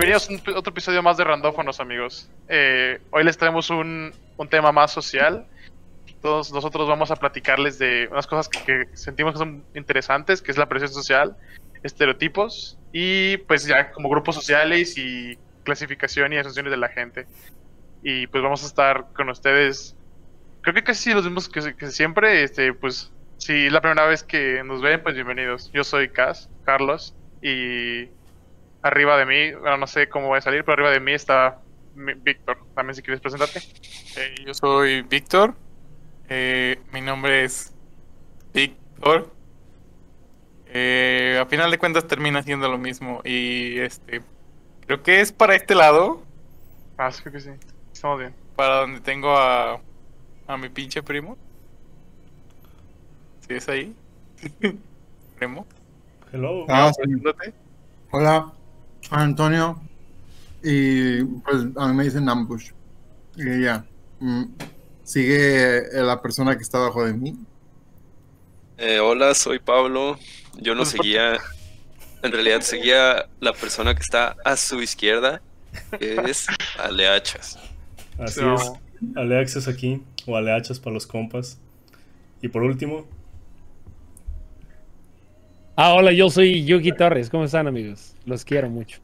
Bienvenidos a un- otro episodio más de Randófonos, amigos. Eh, hoy les traemos un, un tema más social. Todos nosotros vamos a platicarles de unas cosas que, que sentimos que son interesantes, que es la presión social, estereotipos y pues ya como grupos sociales y clasificación y asociaciones de la gente. Y pues vamos a estar con ustedes. Creo que casi los mismos que, que siempre. Este, pues si es la primera vez que nos ven, pues bienvenidos. Yo soy Cas, Carlos, y arriba de mí, bueno, no sé cómo voy a salir, pero arriba de mí está Víctor. También si quieres presentarte. Eh, yo soy Víctor. Eh, mi nombre es Víctor. Eh, a final de cuentas termina siendo lo mismo. Y este creo que es para este lado, Ah, sí, creo que sí. Estamos bien. para donde tengo a, a mi pinche primo. ¿Sí es ahí? primo. Hello. Ah, sí. Preséntate. Antonio. Y pues a mí me dicen Ambush. Y ya. mm, Sigue la persona que está abajo de mí. Eh, hola, soy Pablo. Yo no seguía, en realidad seguía la persona que está a su izquierda, que es Aleachas. Así No. es. Aleaxes aquí, o Aleachas para los compas. Y por último, Ah, hola, yo soy Yuki Torres. ¿Cómo están, amigos? Los quiero mucho.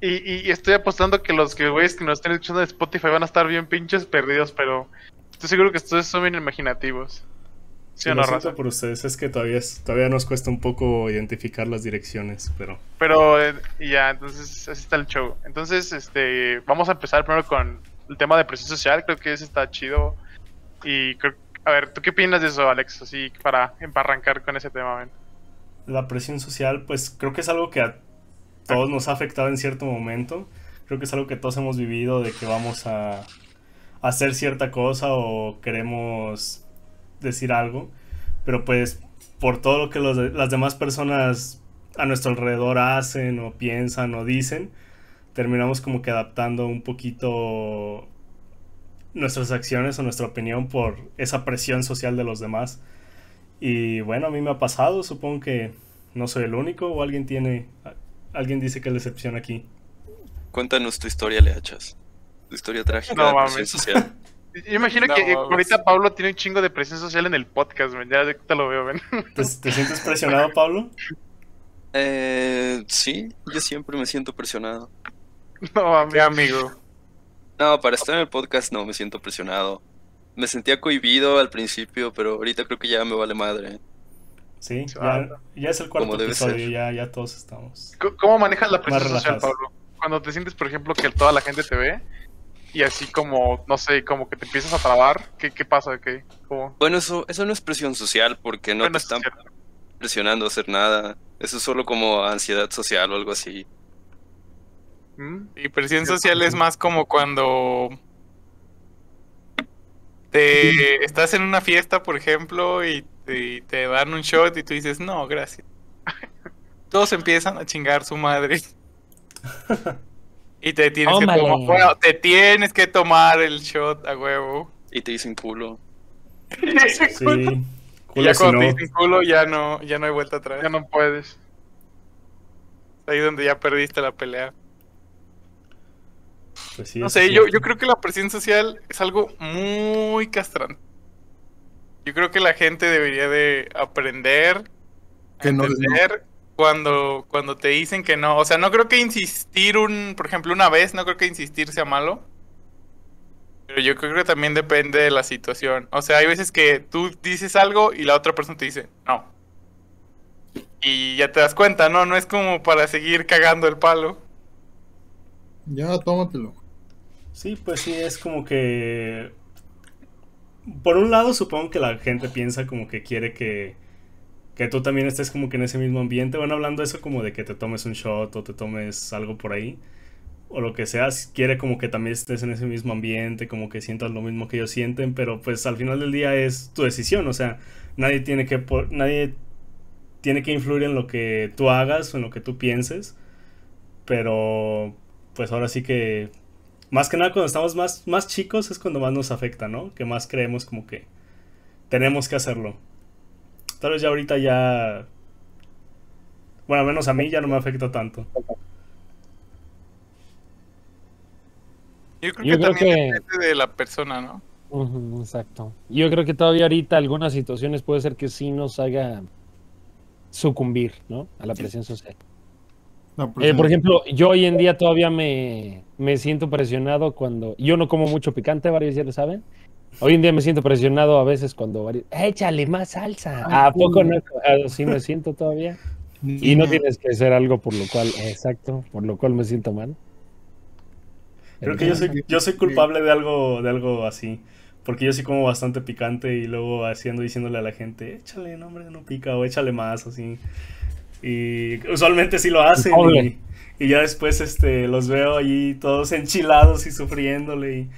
Y, y- estoy apostando que los que güeyes que nos estén escuchando de Spotify van a estar bien pinches perdidos, pero estoy seguro que ustedes son bien imaginativos. ¿Sí no, raza? por ustedes, es que todavía, es- todavía nos cuesta un poco identificar las direcciones, pero Pero eh, y ya, entonces así está el show. Entonces, este, vamos a empezar primero con el tema de presión social. Creo que ese está chido. Y creo, a ver, ¿tú qué opinas de eso, Alex? Así para, para arrancar con ese tema, ven. La presión social, pues creo que es algo que a todos nos ha afectado en cierto momento. Creo que es algo que todos hemos vivido de que vamos a hacer cierta cosa o queremos decir algo, pero pues por todo lo que las demás personas a nuestro alrededor hacen o piensan o dicen, terminamos como que adaptando un poquito nuestras acciones o nuestra opinión por esa presión social de los demás. Y bueno, a mí me ha pasado, supongo que no soy el único o alguien tiene, alguien dice que es la excepción aquí. Cuéntanos tu historia, Aleachas. Tu historia trágica No de mames. presión social. Yo imagino No, que eh, mames. ahorita Pablo tiene un chingo de presión social en el podcast, ven. Ya ahorita lo veo, ven. ¿Te, te sientes presionado, Pablo? Eh, sí, yo siempre me siento presionado. No mames. ¿Qué amigo? No, para estar en el podcast no me siento presionado. Me sentía cohibido al principio, pero ahorita creo que ya me vale madre. Sí, ya, ya es el cuarto episodio, ya, ya todos estamos. ¿Cómo manejas la presión social. Pablo? Cuando te sientes, por ejemplo, que toda la gente te ve y así como, no sé, como que te empiezas a trabar, ¿qué, qué pasa? ¿Qué, cómo? Bueno, eso, eso no es presión social porque no Bueno, te es están presionando a hacer nada. Eso es solo como ansiedad social o algo así. ¿Mm? Y presión social es más como cuando te estás en una fiesta, por ejemplo, y te, y te dan un shot y tú dices, no, gracias. Todos empiezan a chingar su madre. Y te tienes que tomar, bueno, te tienes que tomar el shot a huevo. Y te dicen culo. Sí, Y ya si cuando no. te dicen culo ya no, ya no hay vuelta atrás. Ya no puedes. Ahí donde ya perdiste la pelea. Pues sí, No sé, yo, yo creo que la presión social es algo muy castrante. Yo creo que la gente debería de aprender Que no- entender cuando, cuando te dicen que no. O sea, no creo que insistir un, por ejemplo, una vez, no creo que insistir sea malo. Pero yo creo que también depende de la situación. O sea, hay veces que tú dices algo y la otra persona te dice no. Y ya te das cuenta, ¿no? No es como para seguir cagando el palo. Ya, tómatelo. Sí, pues sí, es como que... Por un lado, supongo que la gente piensa como que quiere que, que tú también estés como que en ese mismo ambiente. Bueno, hablando de eso como de que te tomes un shot o te tomes algo por ahí. O lo que sea, si quiere como que también estés en ese mismo ambiente, como que sientas lo mismo que ellos sienten, pero pues al final del día es tu decisión, o sea, nadie tiene que, por- nadie tiene que influir en lo que tú hagas o en lo que tú pienses, pero pues ahora sí que más que nada cuando estamos más, más chicos es cuando más nos afecta, ¿no? Que más creemos como que tenemos que hacerlo. Tal vez ya ahorita ya... Bueno, al menos a mí ya no me afecta tanto. Yo creo Yo que creo también que- depende de la persona, ¿no? Exacto. Yo creo que todavía ahorita algunas situaciones puede ser que sí nos haga sucumbir, ¿no? A la presión social. La Eh, por ejemplo, yo hoy en día todavía me, me siento presionado cuando... Yo no como mucho picante, varios ya lo saben. Hoy en día me siento presionado a veces cuando varios... Échale más salsa. ¿A poco no? Ah, Sí me siento todavía. Y no tienes que hacer algo por lo cual... Exacto, por lo cual me siento mal. Creo que yo soy, yo soy culpable de algo, de algo así. Porque yo sí como bastante picante y luego haciendo diciéndole a la gente, échale, no hombre, no pica, o échale más, así. Y usualmente sí lo hacen. Y, y ya después este, los veo allí todos enchilados y sufriéndole. Y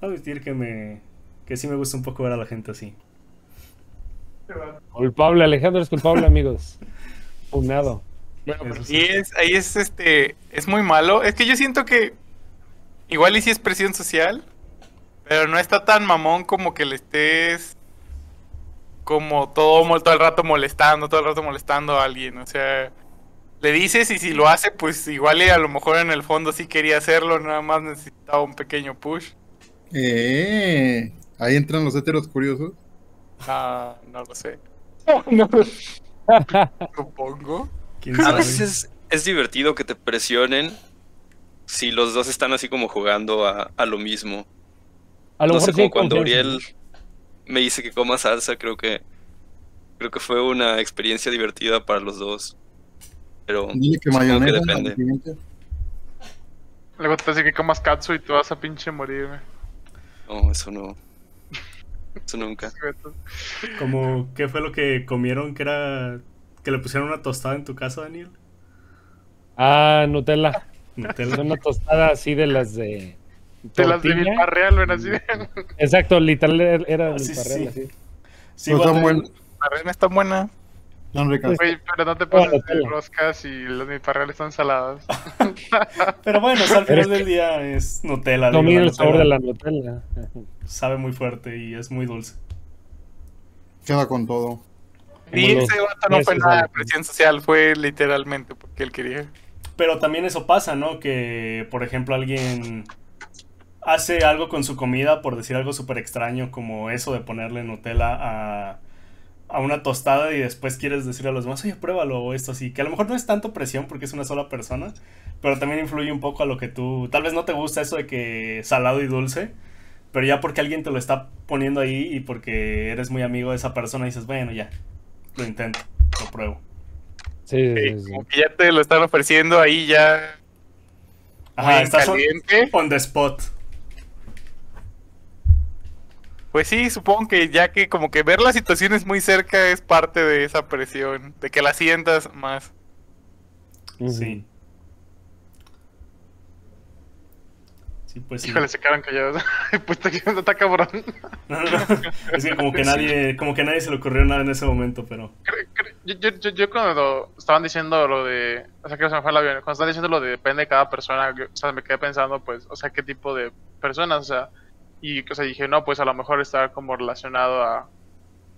a admitir que me que sí me gusta un poco ver a la gente así. Culpable, Alejandro es culpable, amigos. Unado. Bueno, pero sí. sí es, ahí es este, es muy malo. Es que yo siento que igual y sí es presión social, pero no está tan mamón como que le estés como todo, todo el rato molestando, todo el rato molestando a alguien. O sea, le dices y si lo hace, pues igual y a lo mejor en el fondo sí quería hacerlo, nada más necesitaba un pequeño push. Eh, ahí entran los heteros curiosos. Ah, no lo sé. No, supongo. ¿Quién A veces es, divertido que te presionen si los dos están así como jugando a, a lo mismo. A lo no sé, mejor sí hay como cuando Uriel me dice que coma salsa, creo que creo que fue una experiencia divertida para los dos. Pero Dile que supongo que mayonesa. depende. Luego te dice que comas katsu y te vas a pinche morir, güey. No, eso no. Eso nunca. Como, ¿qué fue lo que comieron que era que le pusieron una tostada en tu casa, Daniel? Ah, Nutella. Nutella. Una tostada así de las de. Te las de tortilla. mi real, ven así. Exacto, literal era Ah, el sí, parrel, sí. así. Sí, No igual están La está buena. ricas. Güey, pero no te pases de roscas y los milparreales están salados. Pero bueno, o sea, al Pero final es del día es Nutella. Domina la el sabor de la Nutella. Sabe muy fuerte y es muy dulce. Queda con todo. Y ese vato no fue nada de presión social, fue literalmente porque él quería. Pero también eso pasa, ¿no? Que, por ejemplo, alguien hace algo con su comida, por decir algo súper extraño, como eso de ponerle Nutella a, a una tostada y después quieres decirle a los demás, oye, pruébalo o esto así. Que a lo mejor no es tanto presión porque es una sola persona, pero también influye un poco a lo que tú... Tal vez no te gusta eso de que salado y dulce, pero ya porque alguien te lo está poniendo ahí y porque eres muy amigo de esa persona, dices, bueno, ya, lo intento, lo pruebo. Sí, Sí, sí, sí. como que ya te lo están ofreciendo ahí ya Ajá, estás on, caliente. on the spot. Pues sí, supongo que ya que como que ver las situaciones muy cerca es parte de esa presión, de que la sientas más. Sí. Sí, pues sí. Híjole, se quedaron callados. pues está cabrón. No, no, no. Es que como que nadie, como que a nadie se le ocurrió nada en ese momento, pero. Yo, yo, yo, yo cuando estaban diciendo lo de, o sea, que se me fue el avión, cuando estaban diciendo lo de depende de cada persona, yo, o sea, me quedé pensando, pues, o sea, qué tipo de personas, o sea, y, o sea, dije, no, pues a lo mejor está como relacionado a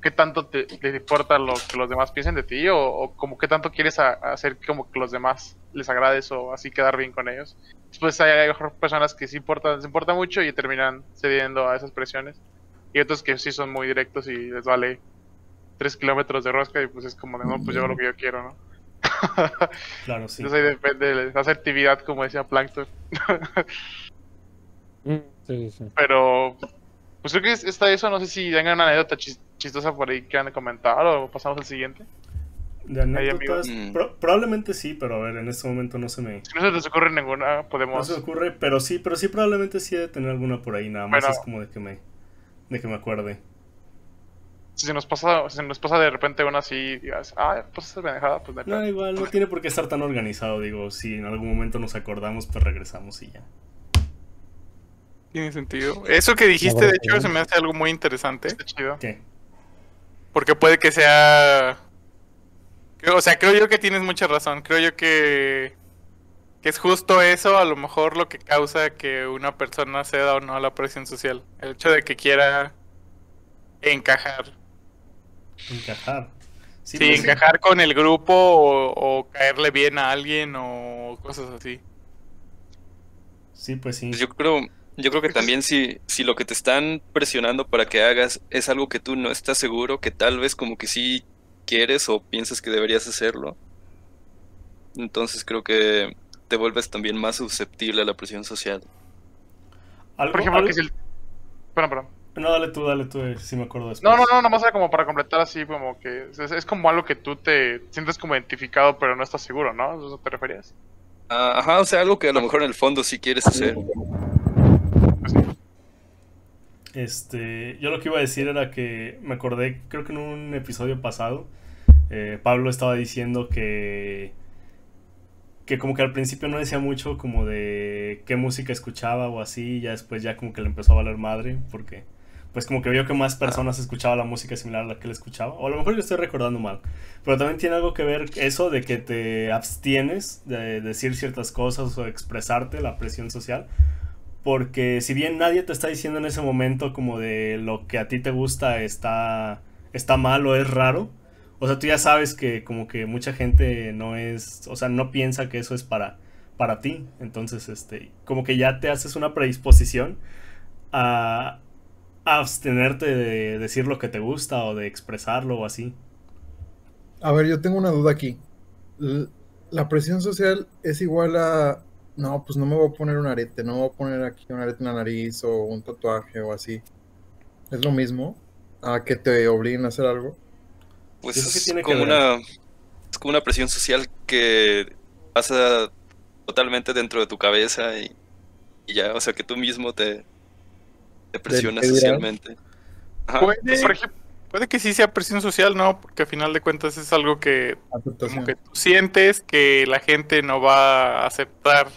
qué tanto te, te importa lo que los demás piensen de ti, o, o como qué tanto quieres a- hacer como que los demás les agrades o así quedar bien con ellos. Después hay, hay personas que sí importan, les importa mucho y terminan cediendo a esas presiones, y otros que sí son muy directos y les vale tres kilómetros de rosca y pues es como de no, pues yo hago lo que yo quiero, ¿no? Claro, sí. Entonces ahí depende de la asertividad, como decía Plankton. Mm, Sí, sí. Pero, pues creo que es- está eso, no sé si tengan una anécdota chis- chistosa por ahí que quieran comentar o pasamos al siguiente. De anécdotas, amigos. pro- probablemente sí, pero a ver, en este momento no se me, Si no se les ocurre ninguna, no podemos... se me ocurre, pero sí, pero sí probablemente sí he de tener alguna por ahí, nada más Bueno. es como de que me, de que me acuerde. Si se nos pasa, si se nos pasa de repente una así y digas, ah, pues esa pendejada, pues no No, pedo". igual, no tiene por qué estar tan organizado, digo, si en algún momento nos acordamos, pues regresamos y ya. Tiene sentido. Eso que dijiste, de hecho, se me hace algo muy interesante. Está chido. ¿Qué? Porque puede que sea. O sea, creo yo que tienes mucha razón. Creo yo que. Que es justo eso, a lo mejor lo que causa que una persona ceda o no a la presión social. El hecho de que quiera encajar. Encajar. Sí, pues encajar con el grupo o, o caerle bien a alguien o cosas así. Sí, pues sí. Pues yo creo, Yo creo que también si, si lo que te están presionando para que hagas es algo que tú no estás seguro, que tal vez como que sí quieres o piensas que deberías hacerlo, entonces creo que te vuelves también más susceptible a la presión social. Algo- Por ejemplo, algo- que si el... Perdón, perdón. No, dale tú, dale tú, eh, si me acuerdo después. No, no, no, nomás era como para completar así, como que es, es como algo que tú te sientes como identificado, pero no estás seguro, ¿no? ¿A ¿Eso te referías? Ah, Ajá, o sea, algo que a lo mejor en el fondo sí quieres hacer. Este, yo lo que iba a decir era que me acordé, creo que en un episodio pasado, eh, Pablo estaba diciendo que que como que al principio no decía mucho como de qué música escuchaba o así, y ya después ya como que le empezó a valer madre, porque pues como que vio que más personas escuchaban la música similar a la que él escuchaba, o a lo mejor yo estoy recordando mal, pero también tiene algo que ver eso de que te abstienes de decir ciertas cosas o expresarte, la presión social, porque si bien nadie te está diciendo en ese momento como de lo que a ti te gusta está, está mal o es raro, o sea, tú ya sabes que como que mucha gente no es, o sea, no piensa que eso es para, para ti. Entonces, este, como que ya te haces una predisposición a, a abstenerte de decir lo que te gusta o de expresarlo o así. A ver, yo tengo una duda aquí. La presión social es igual a... No, pues no me voy a poner un arete, no me voy a poner aquí un arete en la nariz o un tatuaje o así. ¿Es lo mismo a que te obliguen a hacer algo? Pues es tiene como una, es como una presión social que pasa totalmente dentro de tu cabeza y, y ya, o sea, que tú mismo te, te presionas socialmente. Ajá, Puede, pues, por ejemplo, puede que sí sea presión social, ¿no? Porque a final de cuentas es algo que como que tú sientes que la gente no va a aceptar.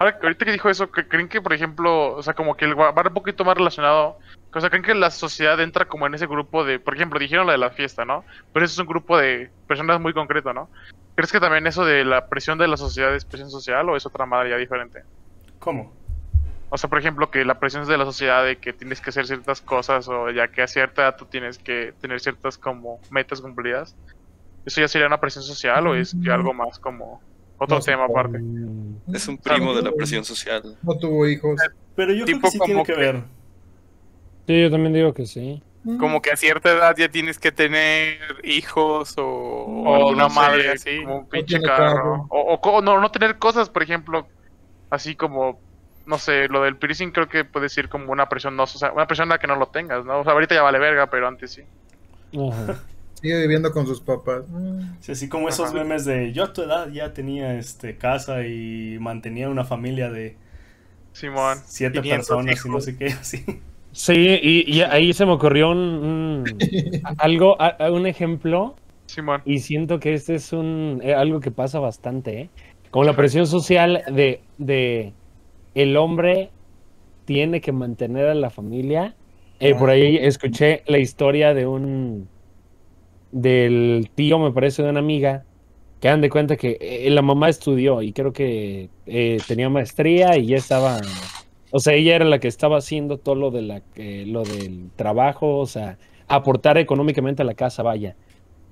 ¿Qué- Ahora, ahorita que dijo eso, ¿cre- ¿creen que, por ejemplo, o sea, como que el- va un poquito más relacionado? O sea, ¿creen que la sociedad entra como en ese grupo de, por ejemplo, dijeron lo de la fiesta, ¿no? Pero eso es un grupo de personas muy concreto, ¿no? ¿Crees que también eso de la presión de la sociedad es presión social o es otra madre ya diferente? ¿Cómo? O sea, por ejemplo, que la presión es de la sociedad de que tienes que hacer ciertas cosas o ya que a cierta edad tú tienes que tener ciertas como metas cumplidas. ¿Eso ya sería una presión social o es que algo más como otro No tema aparte? Mm, es un primo de la presión social. No tuvo hijos. Pero yo creo Tipo que sí tiene como que que- ver. Sí, yo también digo que sí. Como que a cierta edad ya tienes que tener hijos o, alguna no sé, madre así. como un pinche carro. carro. O, no, no tener cosas, por ejemplo, así como, no sé, lo del piercing creo que puede ser como una presión, no, o sea, una presión a la que no lo tengas, ¿no? O sea, ahorita ya vale verga, pero antes sí. Ajá. Sigue viviendo con sus papás. Mm. Sí, así como esos Ajá. memes de yo a tu edad ya tenía este casa y mantenía una familia de Simón. siete 500 personas y no sé qué, así. Sí, y, y ahí se me ocurrió un, un- algo, a- un ejemplo, Simón. y siento que este es un eh, algo que pasa bastante, ¿eh? Como la presión social de, de el hombre tiene que mantener a la familia. Eh, por ahí escuché la historia de un del tío, me parece, de una amiga, que dan de cuenta que eh, la mamá estudió y creo que eh, tenía maestría y ya estaba, o sea, ella era la que estaba haciendo todo lo de la eh, lo del trabajo, o sea, aportar económicamente a la casa, vaya.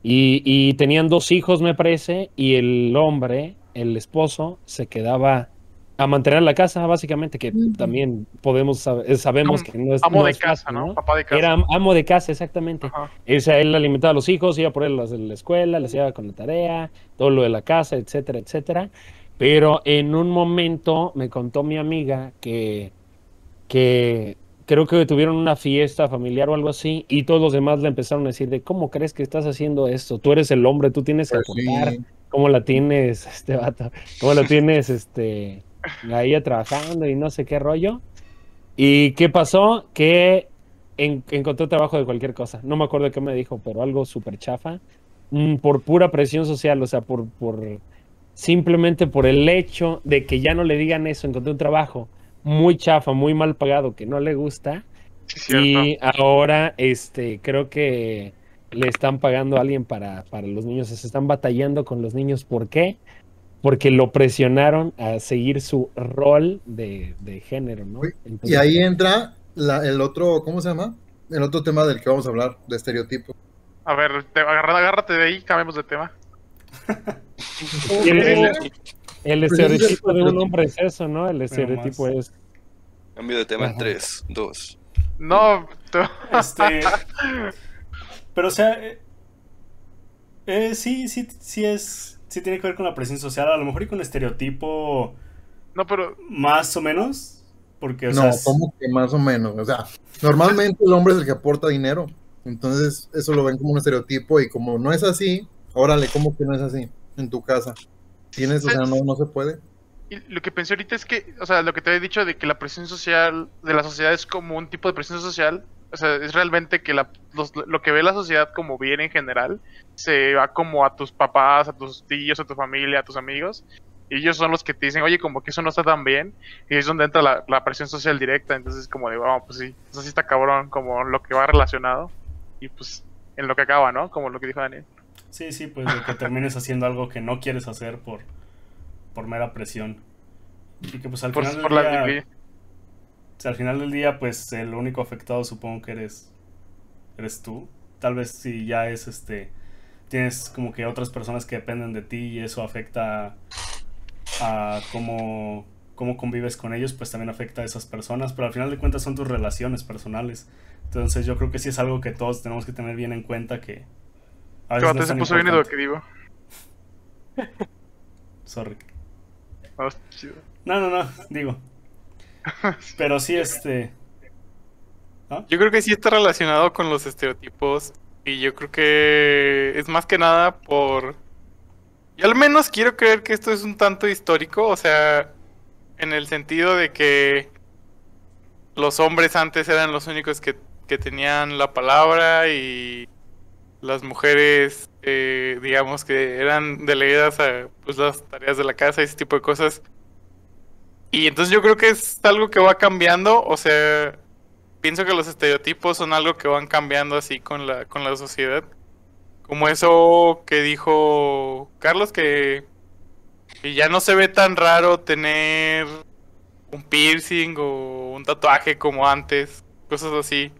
Y, y tenían dos hijos, me parece, y el hombre, el esposo, se quedaba a mantener la casa, básicamente, que también podemos eh, sabemos que no es Amo no de es casa, fácil, ¿no? Papá de casa. Era am- amo de casa, exactamente. Ajá. O sea, él alimentaba a los hijos, iba por él a la escuela, les iba con la tarea, todo lo de la casa, etcétera, etcétera. Pero en un momento me contó mi amiga que, que creo que tuvieron una fiesta familiar o algo así y todos los demás le empezaron a decir de cómo crees que estás haciendo esto, tú eres el hombre, tú tienes que Pues aportar, sí. cómo la tienes, este vato, cómo la tienes, este, ahí trabajando y no sé qué rollo. ¿Y qué pasó? Que en- encontró trabajo de cualquier cosa. No me acuerdo qué me dijo, pero algo súper chafa. mm, por pura presión social, o sea, por, por simplemente por el hecho de que ya no le digan eso, encontré un trabajo muy chafa, muy mal pagado, que no le gusta. Sí. Y ahora, este, creo que le están pagando a alguien para, para los niños, se están batallando con los niños. ¿Por qué? Porque lo presionaron a seguir su rol de, de género, ¿no? Y ahí entra la- el otro, ¿cómo se llama? El otro tema del que vamos a hablar, de estereotipos. A ver, te, agárrate de ahí, cambiemos de tema. ¿Quién- Eh, El estereotipo de un hombre es eso, ¿no? El estereotipo es. Cambio de tema en Ajá. 3, 2. No, tú- Este. Pero, o sea. eh, eh, sí, sí, sí es. Sí tiene que ver con la presión social. A lo mejor y con estereotipo. no, pero Más o menos. Porque, o no, sea. es- como que más o menos. O sea, normalmente el hombre es el que aporta dinero. Entonces, eso lo ven como un estereotipo y como no es así, órale, ¿cómo que no es así? En tu casa. Tienes, o sea, no, no se puede. y lo que pensé ahorita es que, o sea, lo que te había dicho de que la presión social de la sociedad es como un tipo de presión social, o sea, es realmente que la, los- lo que ve la sociedad como bien en general se va como a tus papás, a tus tíos, a tu familia, a tus amigos, y ellos son los que te dicen, oye, como que eso no está tan bien, y es donde entra la, la presión social directa, entonces como de, vamos, pues sí, eso sí está cabrón, como lo que va relacionado, y pues en lo que acaba, ¿no? Como lo que dijo Daniel. Sí, sí, pues de que termines haciendo algo que no quieres hacer por, por mera presión. Y que pues al Por, final del día, al final del día, pues el único afectado supongo que eres eres tú. Tal vez si ya es este tienes como que otras personas que dependen de ti y eso afecta a cómo cómo convives con ellos, pues también afecta a esas personas, pero al final de cuentas son tus relaciones personales. Entonces yo creo que sí es algo que todos tenemos que tener bien en cuenta que a veces no vato es se puso bien educativo. Sorry. Chido. No, no, no, digo. Pero sí, este. Yo creo que sí está relacionado con los estereotipos y yo creo que es más que nada por... Yo al menos quiero creer que esto es un tanto histórico, o sea, en el sentido de que los hombres antes eran los únicos que, que tenían la palabra y las mujeres, eh, digamos que eran delegadas a pues, las tareas de la casa y ese tipo de cosas. Y entonces yo creo que es algo que va cambiando, o sea, pienso que los estereotipos son algo que van cambiando así con la, con la sociedad. Como eso que dijo Carlos, que, que ya no se ve tan raro tener un piercing o un tatuaje como antes, cosas así.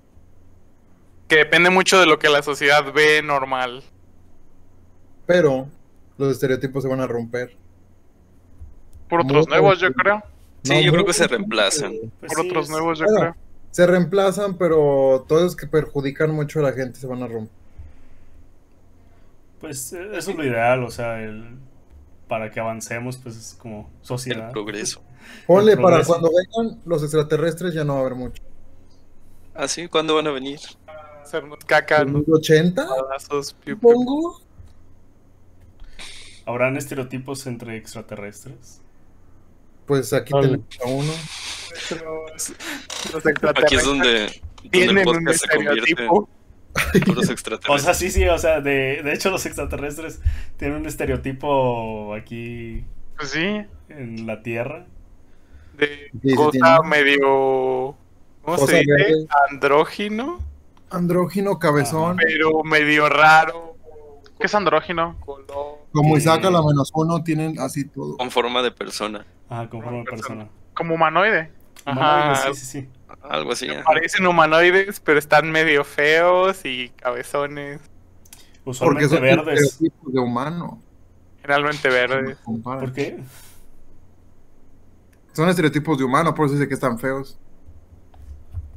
Que depende mucho de lo que la sociedad ve normal. Pero los estereotipos se van a romper. Por otros Muy nuevos, yo creo. Sí, No, yo creo que se reemplazan. Pues Por sí, otros nuevos, yo Bueno, creo. Se reemplazan, pero todos que perjudican mucho a la gente se van a romper. Pues eh, eso es lo ideal, o sea, el, para que avancemos, pues es como El sociedad. progreso. Ponle, El para progreso. cuando vengan los extraterrestres ya no va a haber mucho. ¿Ah, sí? ¿Cuándo van a venir? Hacernos caca, ¿En nos 80? balazos, piu, piu. Supongo. ¿Habrán estereotipos entre extraterrestres? Pues aquí Ay. tenemos a uno. Los Aquí es extraterrestres donde, donde el tienen un podcast se convierte estereotipo. en puros O sea, extraterrestres. sí, sí, o sea, de, de hecho los extraterrestres tienen un estereotipo aquí Pues sí. en la Tierra. de Sí, cosa tiene. medio ¿cómo Cosa se dice? verde. andrógino Andrógino, cabezón. pero medio raro ¿Qué es andrógino? color Como. Isaac a la menos uno tienen así todo. Con forma de persona. Ajá, con forma de persona. Como humanoide. Ajá. Humanoide, sí, sí, sí. Algo así. parecen humanoides pero están medio feos y cabezones Porque Usualmente son verdes. estereotipos de humano. generalmente verdes. ¿Por qué? Son estereotipos de humano, por eso dice que están feos.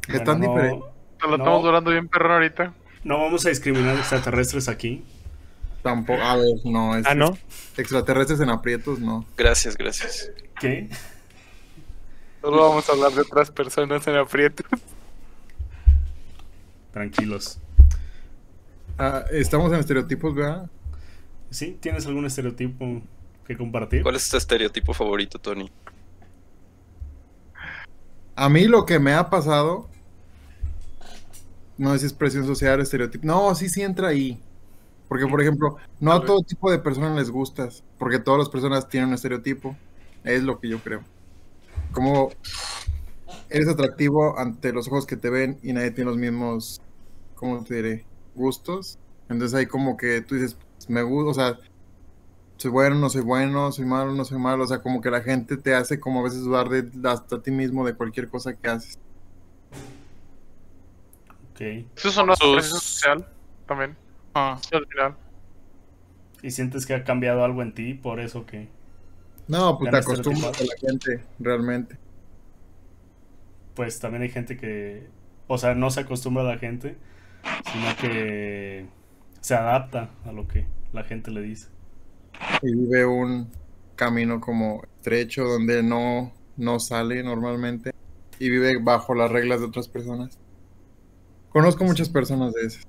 Están Bueno, no- diferentes. No. lo estamos durando bien perro ahorita. No vamos a discriminar extraterrestres aquí. Tampoco, a ver, no. Es, Ah, ¿no? Extraterrestres en aprietos, no. Gracias, gracias. ¿Qué? solo vamos a hablar de otras personas en aprietos Tranquilos. Ah, estamos en estereotipos, ¿verdad? ¿Sí? ¿Tienes algún estereotipo que compartir? ¿Cuál es tu estereotipo favorito, Tony? A mí lo que me ha pasado, no sé si es presión social, estereotipo. No, sí, sí entra ahí. Porque, por ejemplo, no a todo tipo de personas les gustas, porque todas las personas tienen un estereotipo. Es lo que yo creo. Como eres atractivo ante los ojos que te ven y nadie tiene los mismos, ¿cómo te diré? Gustos. Entonces hay como que tú dices, "Pues, me gusta, o sea, soy bueno, no soy bueno, soy malo, no soy malo. O sea, como que la gente te hace como a veces dudar de hasta ti mismo de cualquier cosa que haces. Ok. Eso sonó a Sus- presión social también. Ah. Sí, al final. ¿Y sientes que ha cambiado algo en ti por eso que... No, pues te acostumbras a la gente, realmente. Pues también hay gente que, o sea, no se acostumbra a la gente, sino que se adapta a lo que la gente le dice. Y vive un camino como estrecho donde no, no sale normalmente. Y vive bajo las reglas de otras personas. Conozco muchas personas de esas.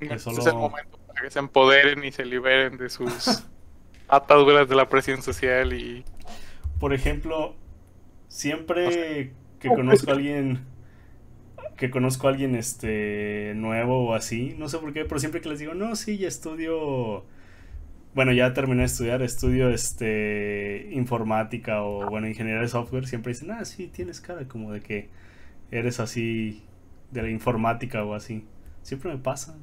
Este es el momento para que se empoderen y se liberen de sus ataduras de la presión social y Por ejemplo, siempre que conozco a alguien que conozco a alguien este nuevo o así, no sé por qué, pero siempre que les digo, "No, sí, ya estudio bueno, ya terminé de estudiar, estudio este informática o bueno, ingeniería de software", siempre dicen, "Ah, sí, tienes cara como de que eres así de la informática o así." Siempre me pasa.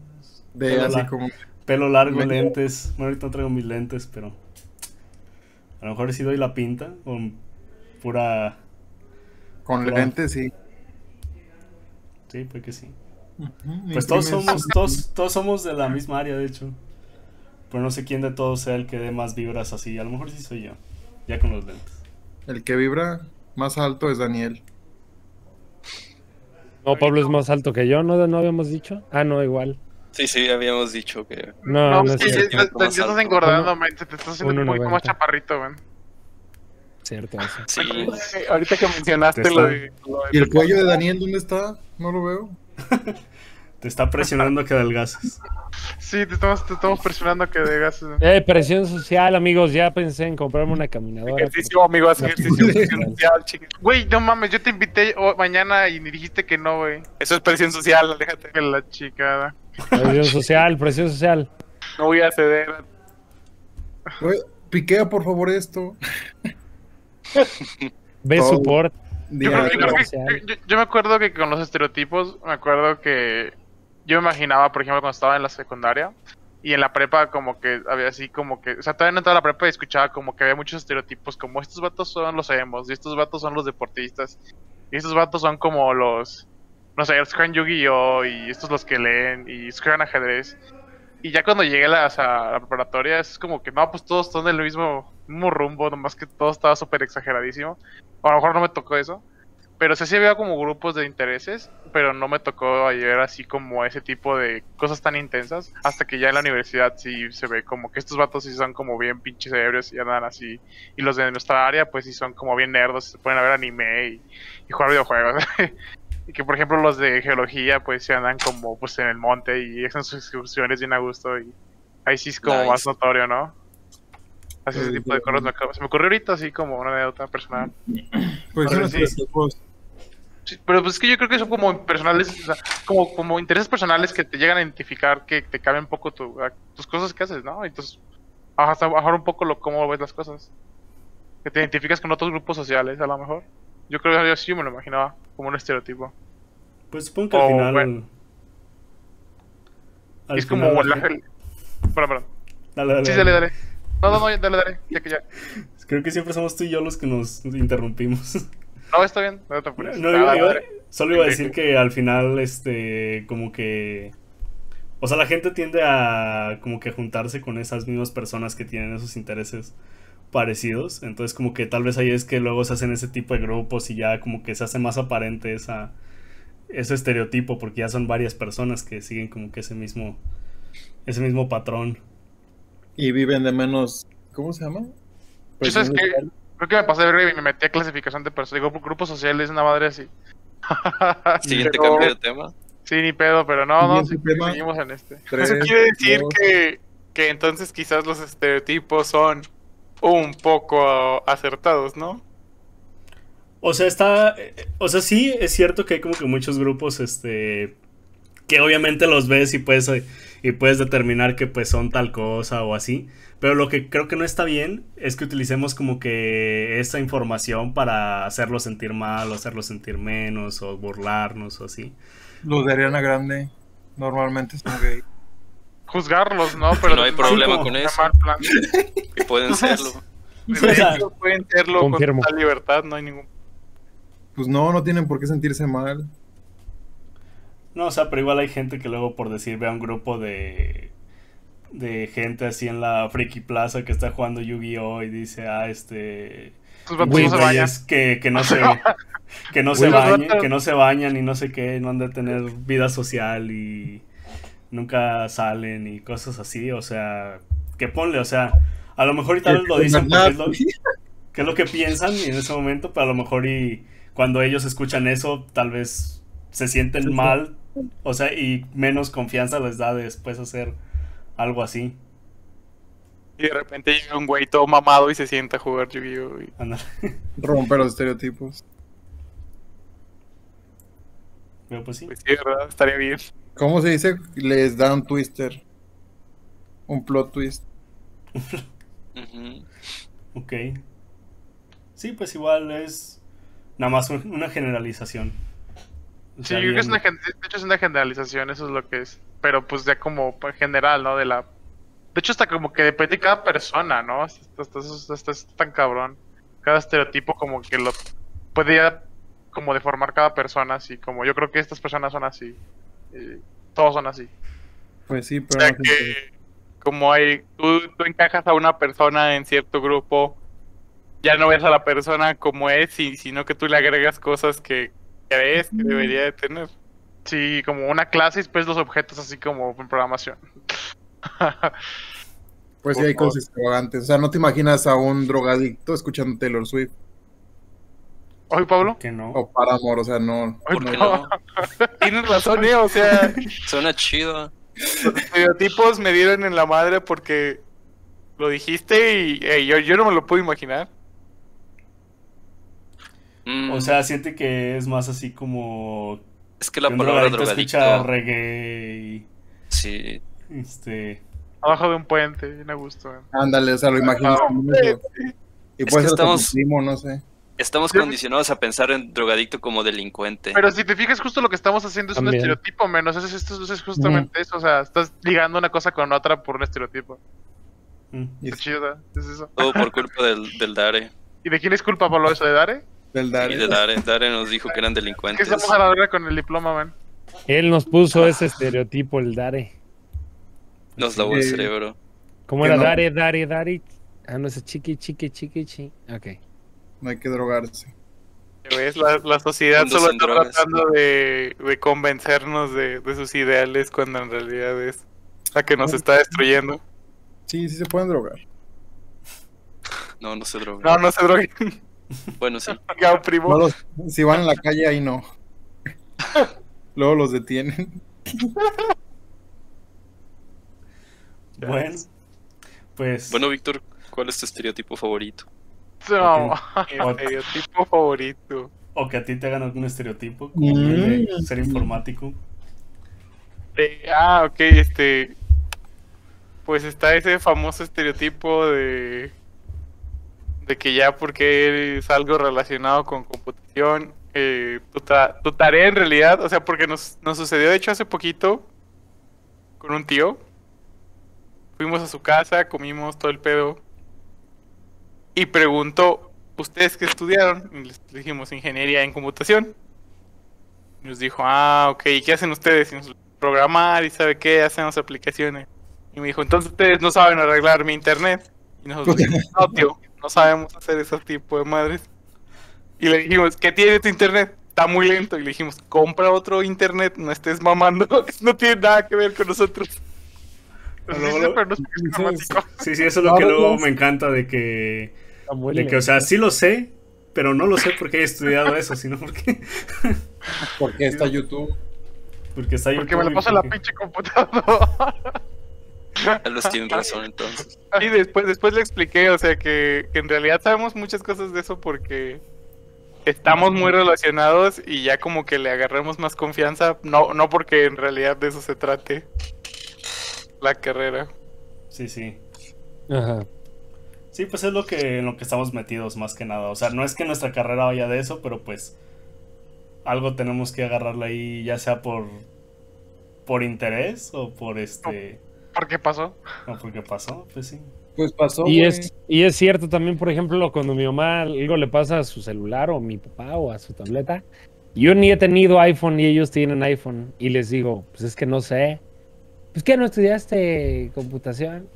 De Pelo así la- como. Pelo largo, Me- lentes. Bueno, ahorita no traigo mis lentes, pero. A lo mejor sí doy la pinta con pura. Con lentes, sí. Sí, pues que sí. Pues todos somos, todos, todos somos de la misma área, de hecho. Pero no sé quién de todos sea el que dé más vibras así. A lo mejor sí soy yo. Ya con los lentes. El que vibra más alto es Daniel. No, Pablo es más alto que yo, ¿no? ¿No habíamos dicho? Ah, no, igual. Sí, sí, habíamos dicho que... No, No, no, es ya, cierto. Más ya estás engordando, man. Te está haciendo muy como noventa. chaparrito, man. cierto eso. Sí, Eh, ahorita que mencionaste Te lo de, lo de- ¿Y el cuello de Daniel dónde está? No lo veo. Te está presionando a que adelgaces. Sí, te estamos, te estamos presionando a que man. Eh, presión social, amigos. Ya pensé en comprarme una caminadora. ejercicio, amigo, haz No. ejercicio presión social, chingue. Güey, no mames, yo te invité oh, mañana y me dijiste que no, güey. Eso es presión social, aléjate. Que la chica. Presión social, presión social. No voy a ceder. Güey, Piquea, por favor, esto. Ve support. Yo, creo- yo creo que- social. yo- yo me acuerdo que con los estereotipos, me acuerdo que yo me imaginaba, por ejemplo, cuando estaba en la secundaria y en la prepa como que había así como que, o sea, todavía no entraba a la prepa y escuchaba como que había muchos estereotipos, como estos vatos son los emos, y estos vatos son los deportistas, y estos vatos son como los, no sé, los juegan Yu-Gi-Oh! y estos los que leen y juegan ajedrez. Y ya cuando llegué a la, preparatoria es como que, no, pues todos están del mismo, mismo rumbo, nomás que todo estaba súper exageradísimo. A lo mejor no me tocó eso. Pero sí, sí había como grupos de intereses, pero no me tocó ayer así como ese tipo de cosas tan intensas. Hasta que ya en la universidad sí se ve como que estos vatos sí son como bien pinches ebrios y andan así. Y los de nuestra área pues sí son como bien nerdos, se ponen a ver anime y, y jugar videojuegos. y que por ejemplo los de geología pues sí andan como pues en el monte y hacen sus excursiones bien a gusto y ahí sí es como Nice. más notorio, ¿no? Así ese tipo de cosas me, se me ocurrió ahorita así como una anécdota personal. Pues Pero sí. Sí, pero pues es que yo creo que son como personales, o sea, como, como intereses personales que te llegan a identificar, que te cambian un poco tu, a- tus cosas que haces, ¿no? Entonces, hasta bajar un poco lo cómo ves las cosas. Que te identificas con otros grupos sociales, a lo mejor. Yo creo que yo sí me lo imaginaba como un estereotipo. Pues supongo que al final. bueno. al es como final la la, gente- Perdón, perdón. Dale, dale, Sí, dale. dale, dale. No, no, no, dale, dale. Ya que ya. Creo que siempre somos tú y yo los que nos interrumpimos. No, está bien. No te No, apures. no, iba- dale, iba- dale. solo iba a decir que al final, este, como que... O sea, la gente tiende a como que juntarse con esas mismas personas que tienen esos intereses parecidos. Entonces como que tal vez ahí es que luego se hacen ese tipo de grupos y ya como que se hace más aparente esa, ese estereotipo porque ya son varias personas que siguen como que ese mismo, ese mismo patrón. Y viven de menos. ¿Cómo se llama? ¿Tú sabes Presión qué? Creo que me pasé de verga y me metí a clasificación de personas. Digo, grupos sociales, una madre así. siguiente Pero- cambio de tema. Sí, ni pedo, pero no, no, sí, seguimos en este. Tres, Eso quiere decir dos. que, que entonces quizás los estereotipos son un poco acertados, ¿no? O sea, está. eh, O sea, sí es cierto que hay como que muchos grupos, este. Que obviamente los ves y puedes, eh, y puedes determinar que pues son tal cosa o así. Pero lo que creo que no está bien es que utilicemos como que esa información para hacerlo sentir mal o hacerlo sentir menos o burlarnos o así. Los de Ariana Grande normalmente son gay. Juzgarlos, ¿no? Pero no hay problema con eso. plan. Que pueden serlo. Hecho, pueden serlo Confirmo. con total libertad, no hay ningún... Pues no, no tienen por qué sentirse mal. No, o sea, pero igual hay gente que luego por decir ve a un grupo de de gente así en la Friki Plaza que está jugando Yu-Gi-Oh! y dice, ah, este... Güeyes que, que no se que no se que no se bañan y no sé qué, no han de tener vida social y nunca salen y cosas así, o sea, que ponle, o sea, a lo mejor y tal vez lo dicen porque es lo, que es lo que piensan y en ese momento, pero a lo mejor y cuando ellos escuchan eso, tal vez se sienten mal, o sea, y menos confianza les da de después hacer algo así. Y de repente llega un güey todo mamado y se sienta a jugar Yu-Gi-Oh! y- los estereotipos. Pero pues sí. Pues sí, ¿verdad? Estaría bien. ¿Cómo se dice? Les da un twister. Un plot twist. Ok. Sí, pues igual es nada más un- una generalización. O Sí, yo creo que es una, de hecho es una generalización, eso es lo que es. Pero pues ya como general, ¿no? De la... De hecho hasta como que depende de cada persona, ¿no? Hasta, es tan cabrón. Cada estereotipo como que lo puede ya como deformar cada persona, así como yo creo que estas personas son así. todos son así. Pues sí, O pero sea no sé que como hay, tú, tú encajas a una persona en cierto grupo, ya no ves a la persona como es, y, sino que tú le agregas cosas que crees que debería de tener. Sí, como una clase y después los objetos así como en programación. Pues sí, hay cosas extravagantes. O sea, no te imaginas a un drogadicto escuchando Taylor Swift Oye, Pablo. que no. o Paramore, o sea, no. Ay, ¿Por qué no. no? Tienes razón, ¿eh? O sea, Suena chido. los estereotipos me dieron en la madre porque lo dijiste y eh, yo, yo no me lo puedo imaginar. Mm, O sea, siente que es más así como es que la palabra drogadicto escucha reggae y Sí, este Abajo de un puente, bien a gusto. eh. Ándale, o sea, lo imaginas. Y Es que tu estamos- primo, no sé. estamos condicionados a pensar en drogadicto como delincuente. Pero si te fijas, justo lo que estamos haciendo es un estereotipo, menos. Es, es, es- es justamente eso. O sea, estás ligando una cosa con otra por un estereotipo. mm, Y Qué chido, ¿eh? es eso. Todo por culpa del, del Dare. ¿Y de quién es culpa, Pablo, eso de Dare? Del Y Dare. de Dare. Dare nos dijo que eran Es que delincuentes. estamos a la verga con el diploma, man. Él nos puso ese estereotipo, el Dare. Nos lavó el cerebro. ¿Cómo era? no. Dare, Dare, Dare. Ah, no, ese chiqui, chiqui, chiqui, chiqui. Ok. No hay que drogarse. ¿Ves? La, la sociedad solo está drogas. tratando de, de convencernos de, de sus ideales cuando en realidad es la que nos está destruyendo. Sí, sí se pueden drogar. No, no se droga. No, no se droguen, Bueno, sí. Gao, primo. No los- si van en la calle, ahí no. Luego los detienen. Bueno, pues Bueno, Víctor, ¿cuál es tu estereotipo favorito? No. Estereotipo favorito. o que a ti te hagan algún estereotipo como Mm. el de ser informático. Eh, ah, ok, este. Pues está ese famoso estereotipo de. De que ya porque eres algo relacionado con computación, eh, tu, ta- tu tarea en realidad, o sea, porque nos, nos sucedió de hecho hace poquito con un tío. Fuimos a su casa, comimos todo el pedo. Y preguntó, ¿ustedes qué estudiaron? Y les dijimos ingeniería en computación. Y nos dijo, ah, ok, ¿y qué hacen ustedes? Y nos- programar y sabe qué, hacemos aplicaciones. Y me dijo, entonces ustedes no saben arreglar mi internet. Y nosotros dijimos, no, tío, no sabemos hacer ese tipo de madres. Y le dijimos, ¿qué tiene tu internet? Está muy lento. Y le dijimos, compra otro internet, no estés mamando, no tiene nada que ver con nosotros. Sí, lo- pero no es porque es informático. Sí, sí, eso es lo que luego me encanta de que, de que, o sea, sí lo sé, pero no lo sé porque he estudiado eso, sino porque, Porque está YouTube. porque está Porque me la YouTube paso en la porque- pinche computadora. Tal vez tienen razón entonces. Y después, después le expliqué, o sea, que, que en realidad sabemos muchas cosas de eso porque estamos muy relacionados y ya como que le agarramos más confianza, no, no porque en realidad de eso se trate la carrera. Sí, sí. Ajá. Sí, pues es lo que en lo que estamos metidos más que nada. O sea, no es que nuestra carrera vaya de eso, pero pues algo tenemos que agarrarle ahí, ya sea por por interés o por este ¿Por qué pasó? o porque pasó, pues sí. Pues pasó. Y es, y es cierto también, por ejemplo, cuando mi mamá algo le pasa a su celular o a mi papá o a su tableta. Yo ni he tenido iPhone y ellos tienen iPhone. Y les digo, pues es que no sé. pues que no estudiaste computación.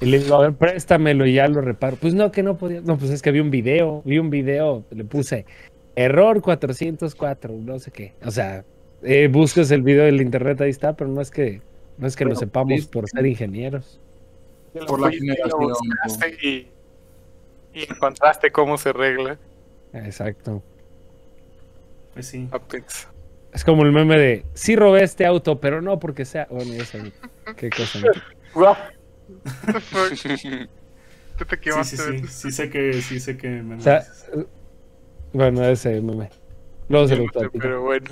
Y le digo, a ver, préstamelo y ya lo reparo. Pues no, que no podía. No, pues es que vi un video, vi un video, le puse error 404, no sé qué. O sea, eh, buscas el video del internet, ahí está, pero no es que, no es que lo Bueno, sepamos listo. por ser ingenieros. Por la lo generación, Y, y encontraste cómo se arregla Exacto. Pues sí. Es como el meme de, sí robé este auto, pero no porque sea... Bueno, ya sabes qué cosa. Tú te Sí, quemaste. sí, sí. Beto. Sí sé que, sí sé que me O sea, bueno, ese meme. Luego se lo platico. pero bueno.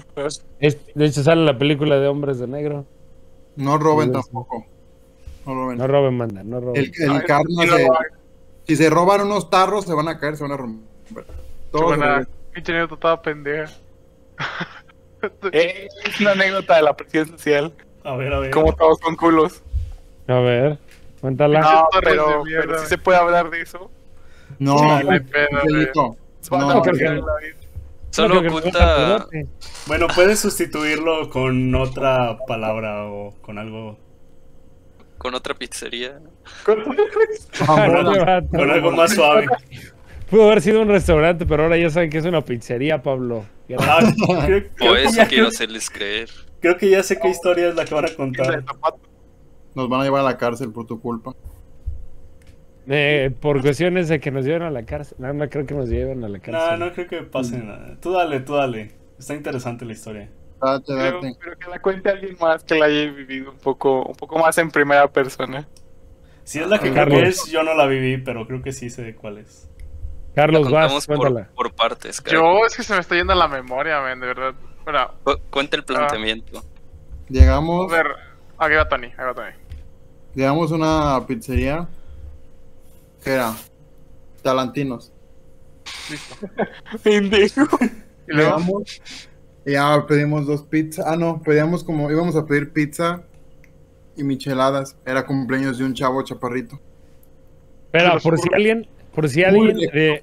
Es- de hecho, sale la película de Hombres de Negro. No roben tampoco. No roben. No roben, manda, no roben. El, el hagan. Si se roban unos tarros, se van a caer, se van a romper. Todo se pinche anécdota toda pendeja. Eh, es una anécdota de la presión social. A ver, a ver. Como todos con culos. A ver, cuéntala. No, pero, pero sí se puede hablar de eso. No, Sí, no, no van No, Solo No oculta. Bueno, puedes sustituirlo con otra palabra o con algo. Con otra pizzería. Con algo más suave. Pudo haber sido un restaurante, pero ahora ya saben que es una pizzería, Pablo. Ah, creo, creo O que eso ya, quiero hacerles creer. creo que ya sé qué historia es la que van a contar. Nos van a llevar a la cárcel por tu culpa. Eh, por cuestiones de que nos lleven a la cárcel. No, no creo que nos lleven a la No, cárcel. no creo que pase nada. Tú dale, tú dale. Está interesante la historia. Date, Pero, date. pero que la cuente alguien más que la haya vivido un poco, un poco más en primera persona. Si es la que creo Carlos. yo no la viví, pero creo que sí sé cuál es. Carlos, vas, cuéntala. por, por partes. cara. Yo es que se me está yendo la memoria, man, de verdad. Bueno, Cu- Cuenta el planteamiento. Llegamos, a ver. Aquí va Tony, ahí va Tony. llegamos a una pizzería. ¿Qué era? Talantinos. Pendejo. Y luego, Llegamos y ya pedimos dos pizzas. Ah, no, pedíamos como, íbamos a pedir pizza y micheladas. Era cumpleaños de un chavo chaparrito. Espera, por si alguien, por si alguien, eh,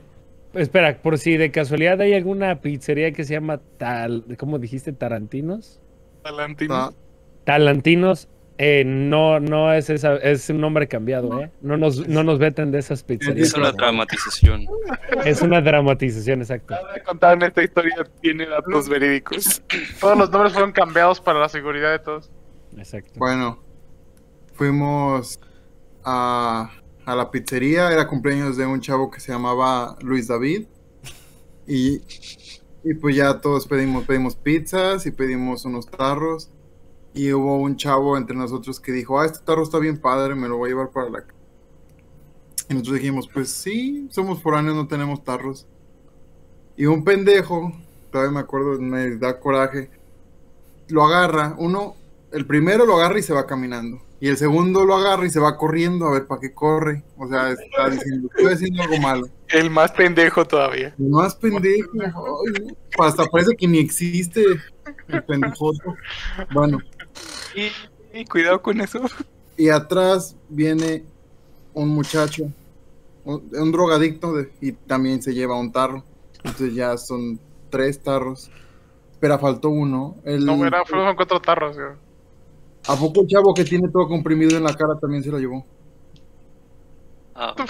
espera, por si de casualidad hay alguna pizzería que se llama tal, ¿cómo dijiste? Tarantinos, Talantino. Ta- Talantinos, eh, no, no es esa, es un nombre cambiado, ¿eh? No nos, no nos veten de esas pizzerías. Es una dramatización. Es una dramatización, exacto. Contaron esta historia tiene datos verídicos. todos los nombres fueron cambiados para la seguridad de todos. Exacto. Bueno, fuimos a, a la pizzería. Era cumpleaños de un chavo que se llamaba Luis David. Y, y pues ya todos pedimos, pedimos pizzas y pedimos unos tarros. Y hubo un chavo entre nosotros que dijo, ah, este tarro está bien padre, me lo voy a llevar para la. Y nosotros dijimos, pues sí, somos foráneos, no tenemos tarros. Y un pendejo, todavía me acuerdo, me da coraje, lo agarra, uno, el primero lo agarra y se va caminando. Y el segundo lo agarra y se va corriendo a ver para qué corre. O sea, está diciendo, estoy haciendo algo malo. El más pendejo todavía. Y Más pendejo. ay, hasta parece que ni existe el pendejoso. Bueno, Y, y cuidado con eso. y atrás viene un muchacho, un, un drogadicto, de- y también se lleva un tarro. Entonces ya son tres tarros. Pero faltó uno. El, No, era, fueron cuatro tarros. ¿A poco el chavo que tiene todo comprimido en la cara también se lo llevó? Ah,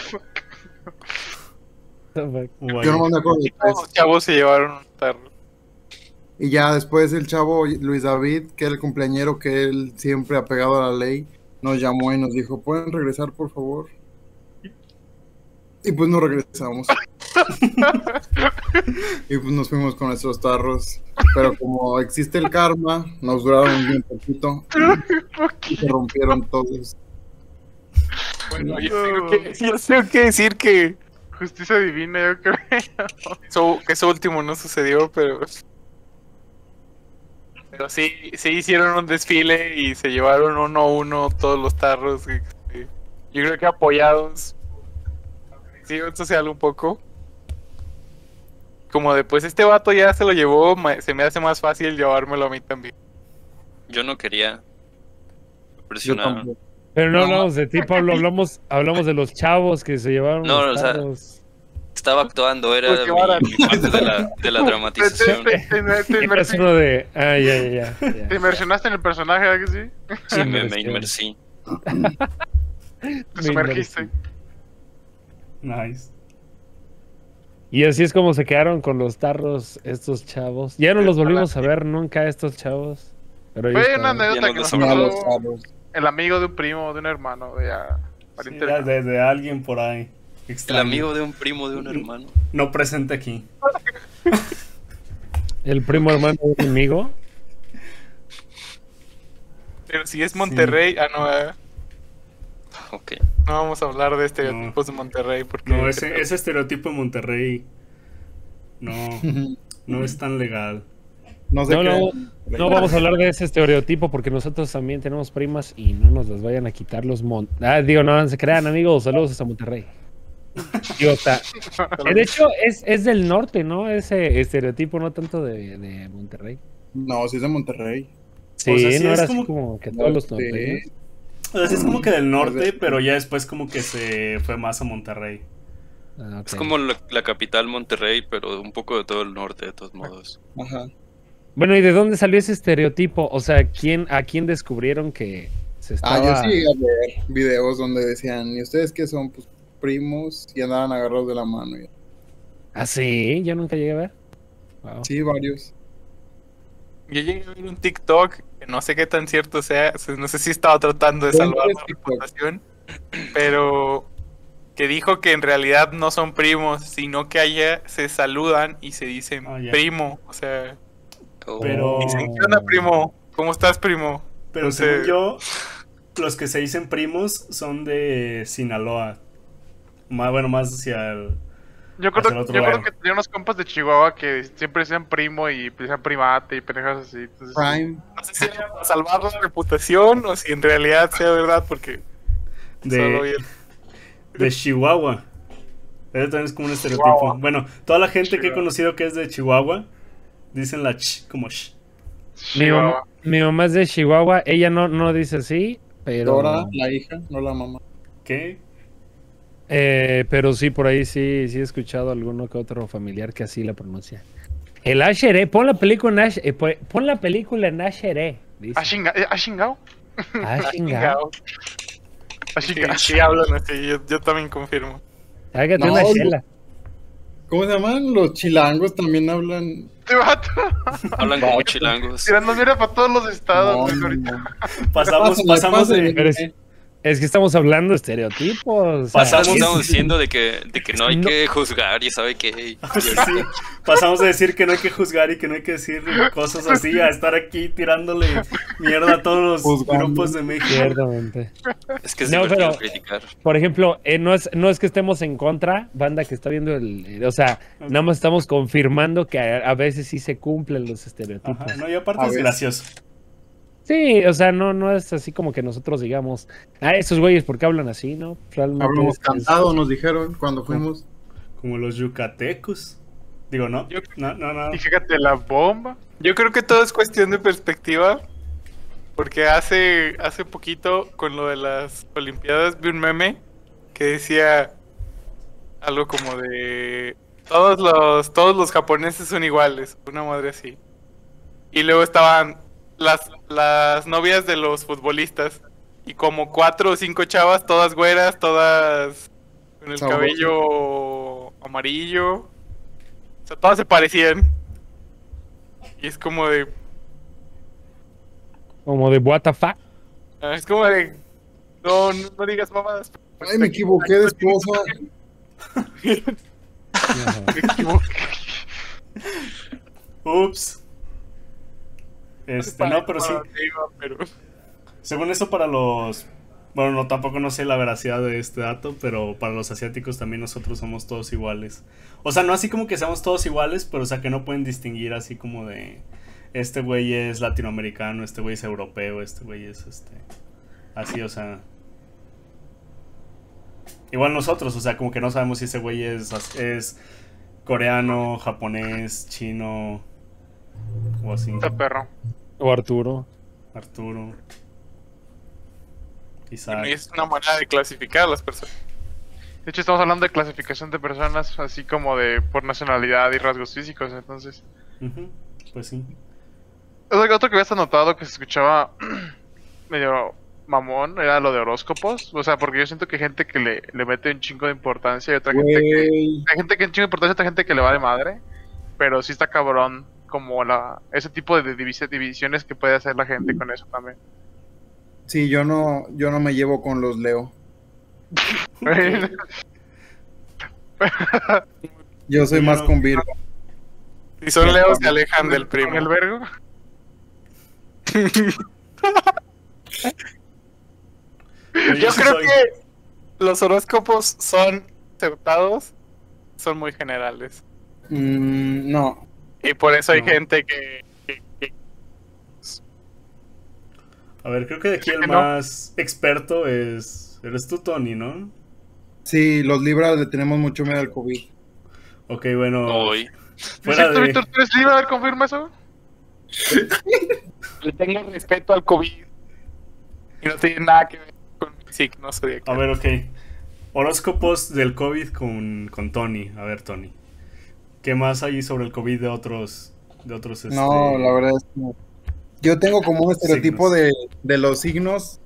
Yo no me acuerdo los chavos se llevaron un tarro. Y ya después el chavo Luis David, que era el cumpleañero que él siempre ha pegado a la ley, nos llamó y nos dijo, ¿pueden regresar por favor? Y pues no regresamos. y pues nos fuimos con nuestros tarros. Pero como existe el karma, nos duraron bien poquito y se rompieron todos. Bueno, yo tengo que, yo tengo que decir que Justicia divina, yo creo. que eso último no sucedió, pero. Pero sí, sí hicieron un desfile y se llevaron uno a uno todos los tarros. y- y yo creo que apoyados. Sí, social un poco. Como de, pues este vato ya se lo llevó, se me hace más fácil llevármelo a mí también. yo no quería. Presionaron. Pero no No. hablamos de ti, Pablo, hablamos, hablamos de los chavos que se llevaron No, los o sea, tarros. Estaba actuando, era Pues, mi, mi parte de la, de la Te, te, dramatización. te, te, uno de. Ah, ya, ya, ya. te inmersionaste en el personaje, ¿verdad que sí? Sí, me, me inmersí. Te Me sumergiste. Nice. Y así es como se quedaron con los tarros estos chavos. Ya no los volvimos a ver nunca estos chavos. Pero Fue una anécdota que nos carros. el amigo de un primo, de un hermano, de ya. Sí, pariente ya lejano. de, de alguien por ahí. El amigo de un primo de un hermano. No presente aquí. El primo hermano de un amigo. Pero si es Monterrey, ah, no, eh, Ok. no vamos a hablar de estereotipos de Monterrey porque No, ese, ese estereotipo en Monterrey. No, no es tan legal. No sé No, qué. no, no vamos a hablar de ese estereotipo porque nosotros también tenemos primas y no nos las vayan a quitar los mon... Ah, digo, no se crean, amigos. Saludos hasta Monterrey. Está... De hecho, es, es del norte, ¿no? Ese estereotipo, no tanto de, de Monterrey. No, sí es de Monterrey. Sí, O sea, sí no es era así como- como que todos los norteños. O sea, sí es como que del norte, pero ya después como que se fue más a Monterrey. Ah. Es como la, la capital Monterrey, pero un poco de todo el norte, de todos modos. Ajá. Bueno, ¿y de dónde salió ese estereotipo? O sea, ¿quién, ¿a quién descubrieron que se estaba... Ah, yo sí a ver videos donde decían, ¿y ustedes qué son? Pues primos y andaban agarrados de la mano. y- Ah, sí, yo nunca llegué a ver. Wow. Sí, varios. Yo llegué a ver un TikTok que no sé qué tan cierto sea, no sé si estaba tratando de ¿Dónde salvar la reputación, pero que dijo que en realidad no son primos, sino que allá se saludan y se dicen Ah, ya. primo, o sea, Oh, Pero- dicen, ¿qué onda primo? ¿Cómo estás primo? Pero No sé. según yo, los que se dicen primos son de Sinaloa. Más, bueno, más hacia el... Yo Hacia el creo, otro yo creo que tenía unos compas de Chihuahua que siempre decían primo y decían primate y pendejas así. Entonces, Prime. No sé si era para salvar la reputación o si en realidad sea verdad, porque De, de Chihuahua. Eso también es como un estereotipo. Chihuahua. Bueno, toda la gente que he conocido que es de Chihuahua, dicen la ch como sh. Mi, mamá, mi mamá es de Chihuahua, ella no, no dice así, pero... Dora, la hija, no la mamá. ¿Qué? Eh, pero sí, por ahí sí, sí he escuchado alguno que otro familiar que así la pronuncia. El Asheré, pon la película en Ash, eh, pon pon la película en Asheré. dice. ¿Ha chinga- eh? Ah, chingado. Chingao. ¿Ha Sí, hablan así, yo, yo también confirmo. Hágate No, una yo- chela. ¿Cómo se llaman? Los chilangos también hablan. Este vato. Hablan como chilangos. Tirando mira para todos los estados. No. Pasamos, pasamos de... Pero es, es que estamos hablando de estereotipos. Pasamos- Estamos, estamos diciendo de que, de que no hay No. que juzgar y sabe que... Sí, pasamos de decir que no hay que juzgar y que no hay que decir cosas así a estar aquí tirándole mierda a todos los Juzgando. grupos de México. Ciertamente. Es que es No, pero- criticar. Por ejemplo, eh, no, es, no es que estemos en contra, banda que está viendo el... o sea, nada más estamos confirmando que a, a veces sí se cumplen los estereotipos. Ajá, no, y aparte A es ver. gracioso. Sí, o sea, no, no es así como que nosotros digamos, ah, esos güeyes, ¿por qué hablan así, no? Realmente Hablamos es- cantado, nos dijeron cuando fuimos. Como los yucatecos. Digo, no. Yo- No, no, no. Y fíjate la bomba. Yo creo que todo es cuestión de perspectiva. Porque hace, hace poquito, con lo de las Olimpiadas, vi un meme que decía algo como de todos los, todos los japoneses son iguales, una madre así. Y luego estaban las, las novias de los futbolistas. Y como cuatro o cinco chavas, todas güeras, todas con el cabello amarillo. O sea, todas se parecían. Y es como de. como de what the fuck. ah, Es como de. No, no, no digas mamadas. Ay, me equivoqué de esposa. Me equivoqué. Ups. Este, no, pero sí. Según eso, para los. Bueno, no, tampoco no sé la veracidad de este dato, pero para los asiáticos también nosotros somos todos iguales. O sea, no así como que seamos todos iguales, pero o sea, que no pueden distinguir así como de. Este güey es latinoamericano, este güey es europeo, este güey es este. Así, o sea. Igual nosotros, o sea, como que no sabemos si ese güey es, es coreano, japonés, chino. O así. Está perro. O Arturo. Arturo. y Isaac. es una manera de clasificar a las personas. De hecho, estamos hablando de clasificación de personas, así como de por nacionalidad y rasgos físicos, entonces. Ujú, Pues sí. Otro, que habías anotado que se escuchaba medio mamón era lo de horóscopos. O sea, porque yo siento que hay gente que le, le mete un chingo de importancia y otra gente que. Hay gente que un chingo de importancia y otra gente que le va de madre. Pero sí está cabrón como la ese tipo de divisi- divisiones que puede hacer la gente con eso también. Sí, yo no, yo no me llevo con los Leo. Yo soy más con Virgo. Si son leos, se alejan del primo. El vergo. Pero Yo creo soy- que los horóscopos son acertados, son muy generales. Mm, no. Y por eso hay No. gente que, que- que- A ver, creo que de aquí el no. más experto es. Eres tú, Tony, ¿no? Sí, los Libras le tenemos mucho miedo al COVID. Ok, bueno. Hoy. ¿Es Fuera cierto, de. Víctor? ¿Tú eres libre? A ver, confirma eso. le tengo respeto al COVID. Y no tiene nada que ver con mi signo zodiacal. A ver, ok. Horóscopos del COVID con, con Tony. A ver, Tony. ¿Qué más hay sobre el COVID de otros. De otros este... No, la verdad es que. Yo tengo como un estereotipo de, de los signos.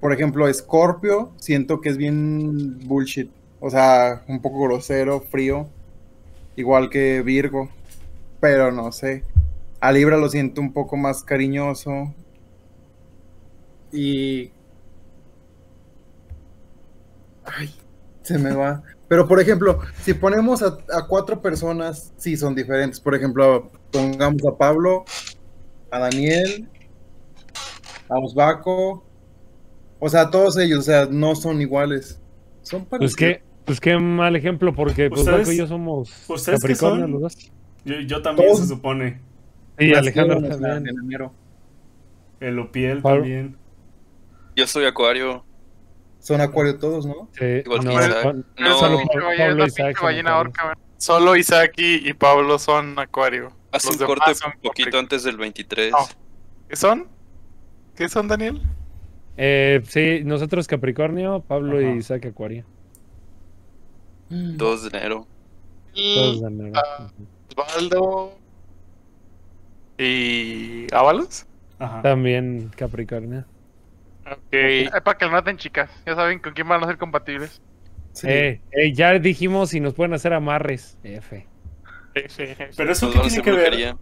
Por ejemplo, Scorpio, siento que es bien bullshit. O sea, un poco grosero, frío. Igual que Virgo. Pero no sé. A Libra lo siento un poco más cariñoso. Y. Ay, se me va. Pero por ejemplo, si ponemos a, a cuatro personas, sí son diferentes. Por ejemplo, pongamos a Pablo, a Daniel, a Osvaco. O sea, todos ellos, o sea, no son iguales. Son Pues parecidos. qué, pues qué mal ejemplo, porque pues ¿Ustedes- Paco y yo somos ustedes qué Capricornio son? los dos. Yo, yo también Todos- se supone. Y Alejandro también. en enero. El Opiel Pablo. también. Yo soy Acuario. Son acuario todos, ¿no? Sí, Igual que no, Isaac. Solo ballena, Isaac orca. Solo Isaki y Pablo son Acuario. Hace Los un corte un poquito antes del 23. No. ¿Qué son? ¿Qué son, Daniel? Eh, sí, nosotros Capricornio, Pablo Ajá. y Isaac Acuario. 2 de enero. Todos de enero. Ah. Osvaldo y Ábalos. También Capricornio. Ok. Eh, para que lo noten, chicas. Ya saben con quién van a ser compatibles. Sí. Eh, eh, ya dijimos si nos pueden hacer amarres. F. Pero eso qué tiene que ver. brujería.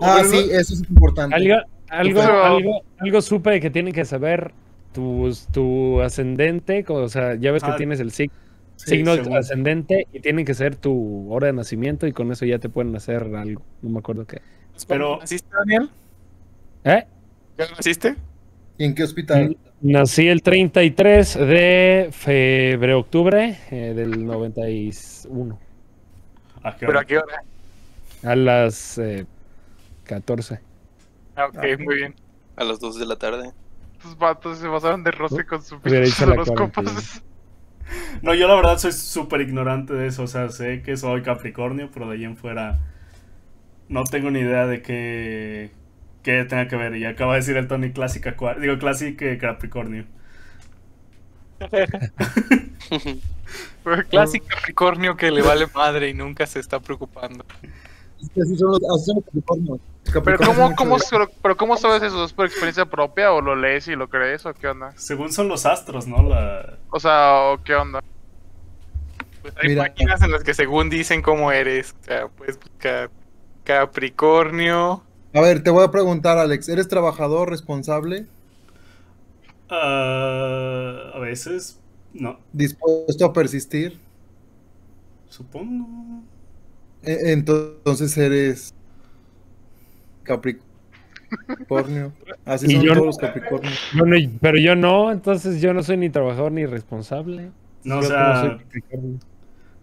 Ah, Bueno, sí, eso es importante. Algo, algo, Pero- algo, algo supe que tienen que saber tu, tu ascendente, o sea, ya ves que Ah, tienes el sig- Sí, signo según- ascendente y tienen que ser tu hora de nacimiento y con eso ya te pueden hacer algo. No me acuerdo qué. Pero- ¿Naciste, Daniel? ¿Eh? ¿Ya naciste? ¿Y en qué hospital? Nací el 33 de febrero-octubre eh, del 91. ¿A qué ¿Pero a qué hora? A las eh, 14. Ah, ok, Ah. muy bien. A las 2 de la tarde. Estos vatos se pasaron de rosca con sus horóscopos. No, yo la verdad soy súper ignorante de eso. O sea, sé que soy Capricornio, pero de ahí en fuera no tengo ni idea de qué, qué tenga que ver. Y acaba de decir el Tony clásica, digo clásico Capricornio. Clásico Capricornio que le vale madre y nunca se está preocupando. Es que así son los, así son los Capricornios. Pero ¿cómo, cómo, pero ¿cómo sabes eso? ¿Es por experiencia propia o lo lees y lo crees o qué onda? Según son los astros, ¿no? La... O sea, ¿o qué onda? Pues hay Mira. páginas en las que según dicen cómo eres. O sea, puedes buscar Capricornio. A ver, te voy a preguntar, Alex, ¿eres trabajador responsable, Ah, a veces, no, dispuesto a persistir? supongo. E- Entonces eres Capricornio. Así Y son yo todos no- los Capricornios. Yo no- pero yo no, entonces yo no soy ni trabajador ni responsable. No, o Yo sea, soy Capricornio.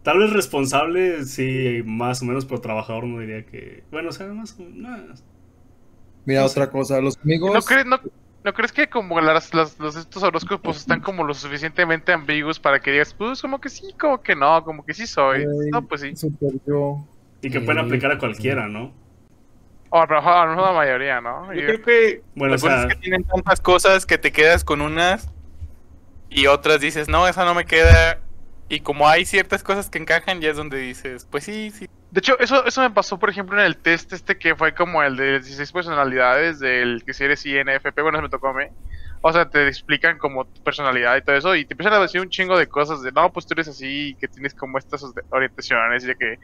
tal vez responsable, sí, más o menos, pero trabajador no diría que. Bueno, o sea, más. No, Mira, No sé. otra cosa, los amigos. ¿No crees, no, ¿no crees que como las, las- los, estos horóscopos están como lo suficientemente ambiguos para que digas, pues como que sí, como que no, como que sí soy? No, pues sí. super yo. y que pueden aplicar a cualquiera, ¿no? O a lo mejor a lo mejor la mayoría, ¿no? Yo creo que Bueno, o sea- es que tienen tantas cosas que te quedas con unas y otras dices, no, esa no me queda Y como hay ciertas cosas que encajan, ya es donde dices, pues sí, sí. De hecho, eso, eso me pasó, por ejemplo, en el test este que fue como el de 16 personalidades, del que si eres INFP, bueno, eso me tocó a mí. O sea, te explican como tu personalidad y todo eso, y te empiezan a decir un chingo de cosas de, no, pues tú eres así, que tienes como estas orientaciones, y de que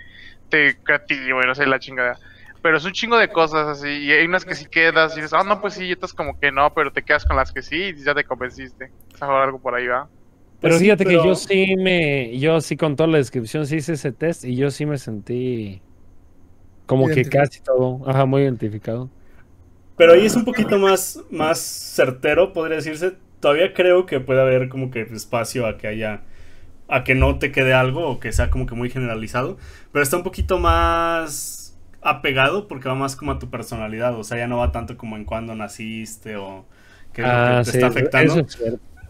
te creativo y no sé, la chingada. Pero es un chingo de cosas así, y hay unas que sí quedas, y dices, ah, no, pues sí, y otras como que no, pero te quedas con las que sí, y ya te convenciste. O sea, algo por ahí va. Pero sí, fíjate que yo sí me, yo sí con toda la descripción sí hice ese test y yo sí me sentí como que casi todo, ajá, muy identificado. Pero ahí es un poquito más, más certero, podría decirse. Todavía creo que puede haber como que espacio a que haya. a que no te quede algo o que sea como que muy generalizado. Pero está un poquito más apegado porque va más como a tu personalidad. O sea, ya no va tanto como en cuándo naciste o lo Ah, que te sí, está afectando. eso es.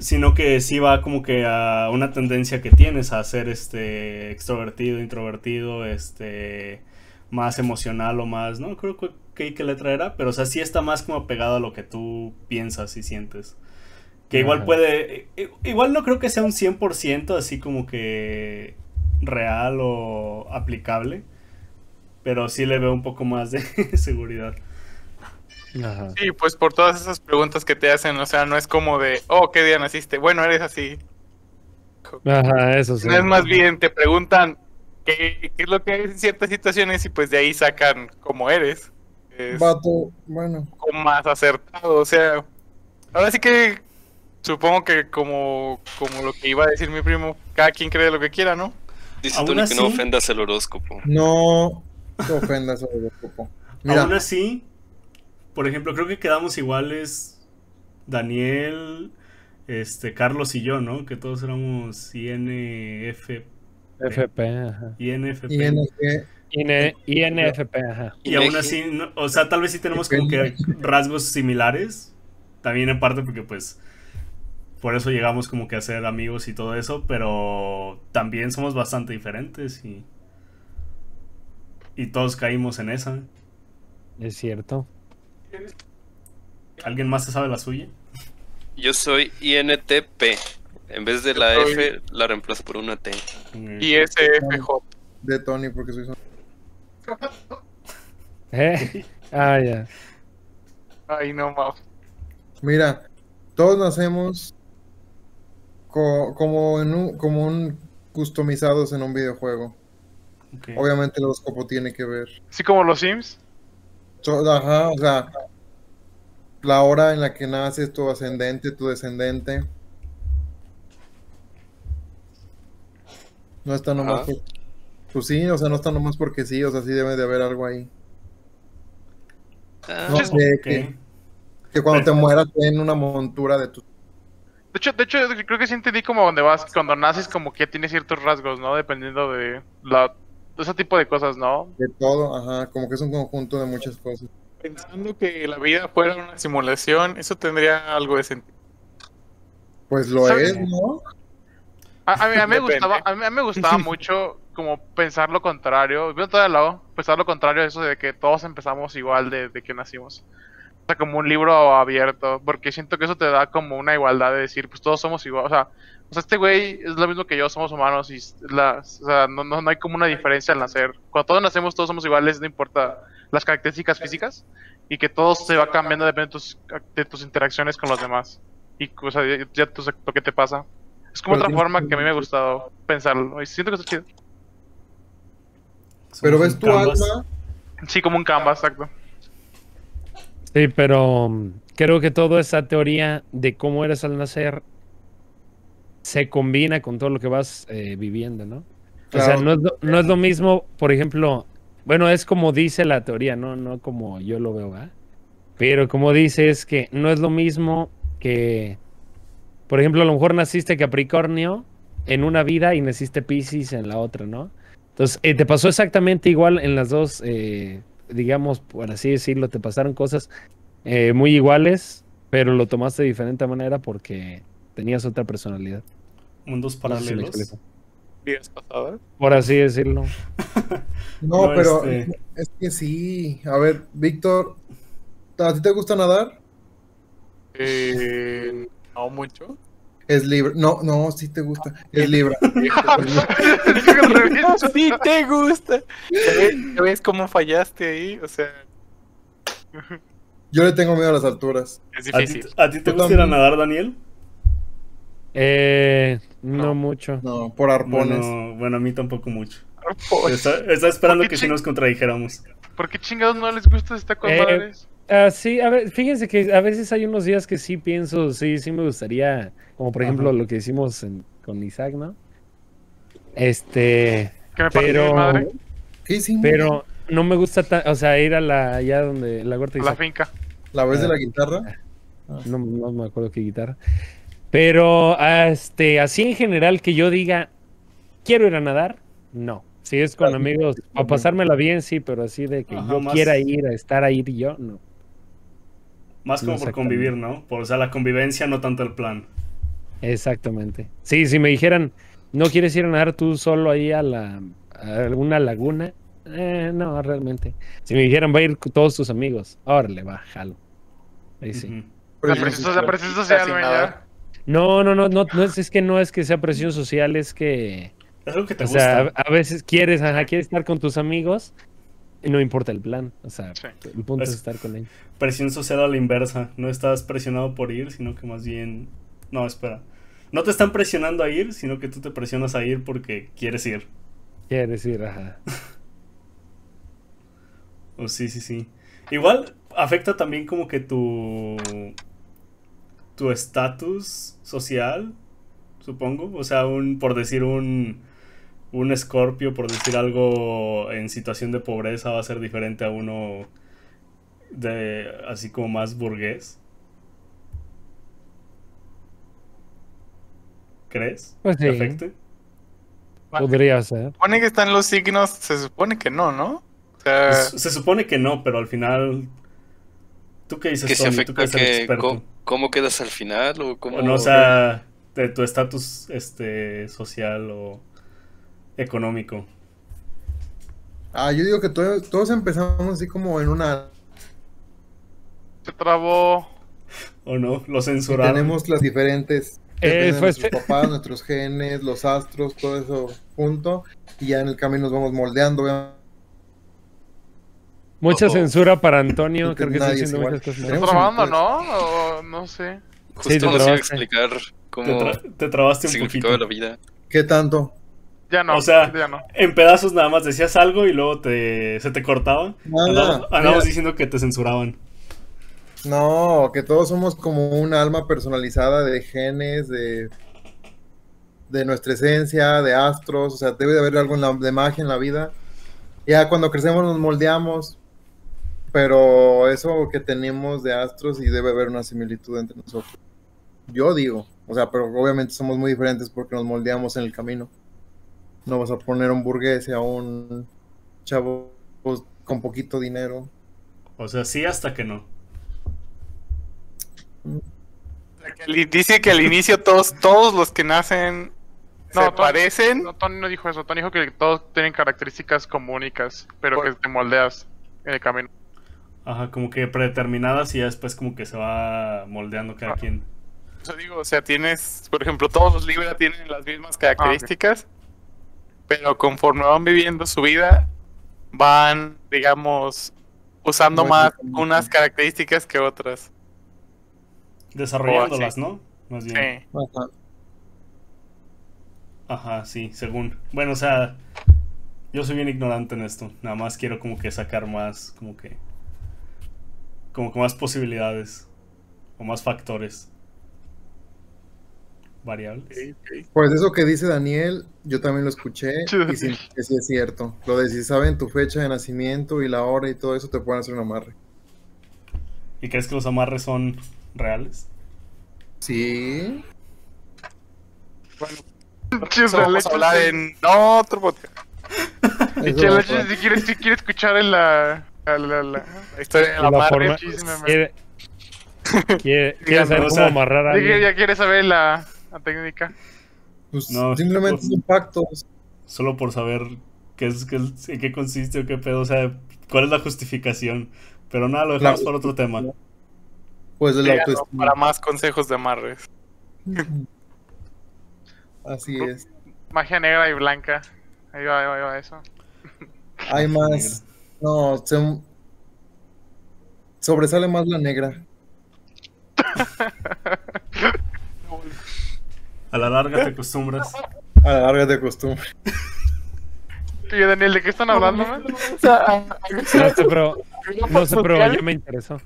Sino que sí va como que a una tendencia que tienes a ser este extrovertido, introvertido, este más emocional o más, no creo que que qué letra era, pero o sea, sí está más como pegado a lo que tú piensas y sientes. Que igual Ajá. puede igual no creo que sea un 100% así como que real o aplicable, pero sí le veo un poco más de seguridad. Ajá. Sí, pues por todas esas preguntas que te hacen, o sea, no es como de, oh, ¿qué día naciste? Bueno, eres así. Ajá, eso sí. No es más bien, te preguntan qué, qué es lo que hay en ciertas situaciones y pues de ahí sacan cómo eres. Es Vato, bueno. un poco más acertado, o sea, ahora sí que supongo que como, como lo que iba a decir mi primo, cada quien cree lo que quiera, ¿no? Dice Tony que no así- ofendas el horóscopo. No te ofendas, horóscopo. Mira, Aún así, por ejemplo, creo que quedamos iguales Daniel, este, Carlos y yo, ¿no? Que todos éramos INF, FP, ajá. INFP. ING, IN- INFP, ajá. Y aún así, no- o sea, tal vez sí tenemos como que rasgos similares. También en parte porque pues por eso llegamos como que a ser amigos y todo eso, pero también somos bastante diferentes y y todos caímos en esa. Es cierto. ¿Alguien más se sabe la suya? Yo soy INTP. En vez de la F, la reemplazo por una T. Y SFJ. de Tony, porque soy son- ¿Eh? Ah, ya. Ay, no, ma. Mira, todos nacemos co- como en un, como un customizados en un videojuego. Obviamente el horóscopo tiene que ver. Así como los Sims. Ajá, o sea, la hora en la que naces, tu ascendente, tu descendente. No está nomás Ajá. por- Pues sí, o sea, no está nomás porque sí, o sea, sí debe de haber algo ahí. Ah, No sé, Ok. que, que cuando te mueras te den una montura de tu... De hecho, de hecho, creo que sí entendí como donde vas, cuando naces como que tiene ciertos rasgos, ¿no? Dependiendo de la ese tipo de cosas, ¿no? de todo, ajá, como que es un conjunto de muchas cosas. Pensando que la vida fuera una simulación, eso tendría algo de sentido. Pues lo ¿Sabes? es, ¿no? A, a mí, a mí me gustaba, a mí, a mí me gustaba mucho como pensar lo contrario, viendo todo el lado, pensar lo contrario a eso de que todos empezamos igual de, de que nacimos. O sea, como un libro abierto, porque siento que eso te da como una igualdad de decir, pues todos somos igual, o sea, o sea este güey es lo mismo que yo, somos humanos y las, o sea, no, no, no hay como una diferencia al nacer. Cuando todos nacemos, todos somos iguales, no importa las características físicas, y que todo se va cambiando depende de tus, de tus interacciones con los demás. Y, o sea, ya, ya tú sabes lo que te pasa. Es como Pero otra forma que- a mí me ha gustado pensarlo. Y siento que está chido. Pero ves tu canvas. alma, Sí, como un canvas, exacto. Sí, pero mm, creo que toda esa teoría de cómo eres al nacer se combina con todo lo que vas eh, viviendo, ¿no? O sea, no es, lo, no es lo mismo, por ejemplo, bueno, es como dice la teoría, no, no como yo lo veo, ¿verdad? Pero como dice es que no es lo mismo que, por ejemplo, a lo mejor naciste Capricornio en una vida y naciste Pisces en la otra, ¿no? Entonces, eh, te pasó exactamente igual en las dos, eh, digamos, por así decirlo, te pasaron cosas eh, muy iguales, pero lo tomaste de diferente manera porque tenías otra personalidad. Mundos No sé si me paralelos. Días pasadas. Por así decirlo. No, No, pero este- es que sí. A ver, Víctor, ¿a ti te gusta nadar? Eh, no mucho. Es Libra. No, no, sí te gusta. Es Libra. Sí te gusta. ¿Ya ves, ya ves cómo fallaste ahí? O sea, Yo le tengo miedo a las alturas. es ¿A ti, difícil. a ti te gusta ir a nadar, Daniel? Eh, no, No. mucho. No, por arpones. Bueno, bueno, a mí tampoco mucho. Pues, Está, esperando ¿Por qué que si nos contradijéramos. ¿Por qué chingados no les gusta esta con Eh? Ah, sí, a ver, fíjense que a veces hay unos días que sí pienso, sí, sí me gustaría, como por ejemplo Ajá. lo que hicimos en- con Isaac, ¿no? Este, Que me pero, madre ¿Qué hicimos? pero no me gusta, ta- o sea, ir a la, allá donde, la huerta la finca. ¿La vez de Ah. la guitarra? No, no me acuerdo qué guitarra. Pero, este, así en general que yo diga, quiero ir a nadar, no. Si es con Ah, amigos, a pasármela bien, sí, pero así de que Ajá, yo más- quiera ir a estar ahí yo, no. Más como por convivir, ¿no? Por, o sea, la convivencia, no tanto el plan. Exactamente. Sí, si me dijeran, no quieres ir a nadar tú solo ahí a la a alguna laguna, eh, no, realmente. Si me dijeran, va a ir con todos tus amigos, órale, va, jalo. Ahí sí. Presión, yo- la social, güey, ya. No, no, no, no, no es, es que no es que sea presión social, es que, Es algo que te o gusta. sea, a, a veces quieres, ajá, quieres estar con tus amigos y no importa el plan, o sea, Sí. el punto es, Es- estar con ellos. Presión social a la inversa. No estás presionado por ir, sino que más bien. No, espera. No te están presionando a ir, sino que tú te presionas a ir porque quieres ir. Quieres ir, ajá. Oh, sí, sí, sí. Igual afecta también como que tu. Tu estatus social, supongo. O sea, un. por decir un. un escorpio, por decir algo en situación de pobreza, va a ser diferente a uno de. así como más burgués. ¿Crees? Pues ¿Te sí. afecte? Podría ser. supone que están los signos, se supone que no, ¿no? O sea, se supone que no, pero al final. ¿Tú qué dices, Que se Tony? Tú afecta que experto. cómo, cómo quedas al final o cómo... O no, o sea, de tu estatus este, social o económico. Ah, yo digo que todos, todos empezamos así como en una... Se trabó. ¿O no? Lo y censuraron. tenemos las diferentes... Eh, depende de fue nuestros este- papás, nuestros genes, los astros, todo eso junto. Y ya en el camino nos vamos moldeando. obviamente. Mucha Oh. censura para Antonio, creo que está haciendo muchas cosas. ¿Está trabando, no? O no sé. Justo Sí, te nos iba a trabaste. explicar Te, cómo tra- te trabaste un poquito. la vida. ¿Qué tanto? Ya no. O sea, ya no. En pedazos nada más decías algo y luego te, se te cortaba. Nada, Andamos, diciendo que te censuraban. No, que todos somos como un alma personalizada de genes, de, de nuestra esencia, de astros, o sea, debe de haber algo en la- de magia en la vida. Ya cuando crecemos nos moldeamos, pero eso que tenemos de astros y debe haber una similitud entre nosotros. Yo digo, o sea, pero obviamente somos muy diferentes porque nos moldeamos en el camino. No vas a poner un burgués a un chavo pues, con poquito dinero. O sea, sí hasta que no. dice que al inicio todos, todos los que nacen No, se Tony- parecen. No, Tony no dijo eso. Tony dijo que todos tienen características comunicas, pero Bueno. que te moldeas en el camino. Ajá, como que predeterminadas y ya después como que se va moldeando cada Ah. quien. Eso digo, o sea, tienes, por ejemplo, todos los Libra tienen las mismas características, pero conforme van viviendo su vida, van, digamos, usando Muy más unas características que otras. Desarrollándolas, sí. ¿no? Más bien. Sí. Ajá, sí, según. Bueno, o sea, yo soy bien ignorante en esto. Nada más quiero como que sacar más, como que... Como que más posibilidades. O más factores. Variables. Pues eso que dice Daniel, yo también lo escuché y sí, es cierto. Lo de si saben tu fecha de nacimiento y la hora y todo eso te pueden hacer un amarre. ¿Y crees que los amarres son reales? Sí. Bueno, eso vamos a hablar en otro podcast. Si quieres escuchar en la, la, la, la- La historia de Y la la madre. forma- quiere, quiere, quiere saber cómo amarrar a alguien. ya quieres saber la, técnica. Pues No, simplemente pues- son pactos. Solo por saber qué es, qué en qué consiste o qué pedo. O sea, cuál es la justificación. Pero nada, lo dejamos para otro tema. Pues de la autoestima. para más consejos de amarres. Así es. Magia negra y blanca. Ahí va, ahí va, ahí va eso. Hay más. No, se- sobresale más la negra. A la larga te acostumbras. A la larga de costumbre. Y Daniel, ¿de qué están hablando, man? O sea, No sé, pero, no sé, pero ya me interesó.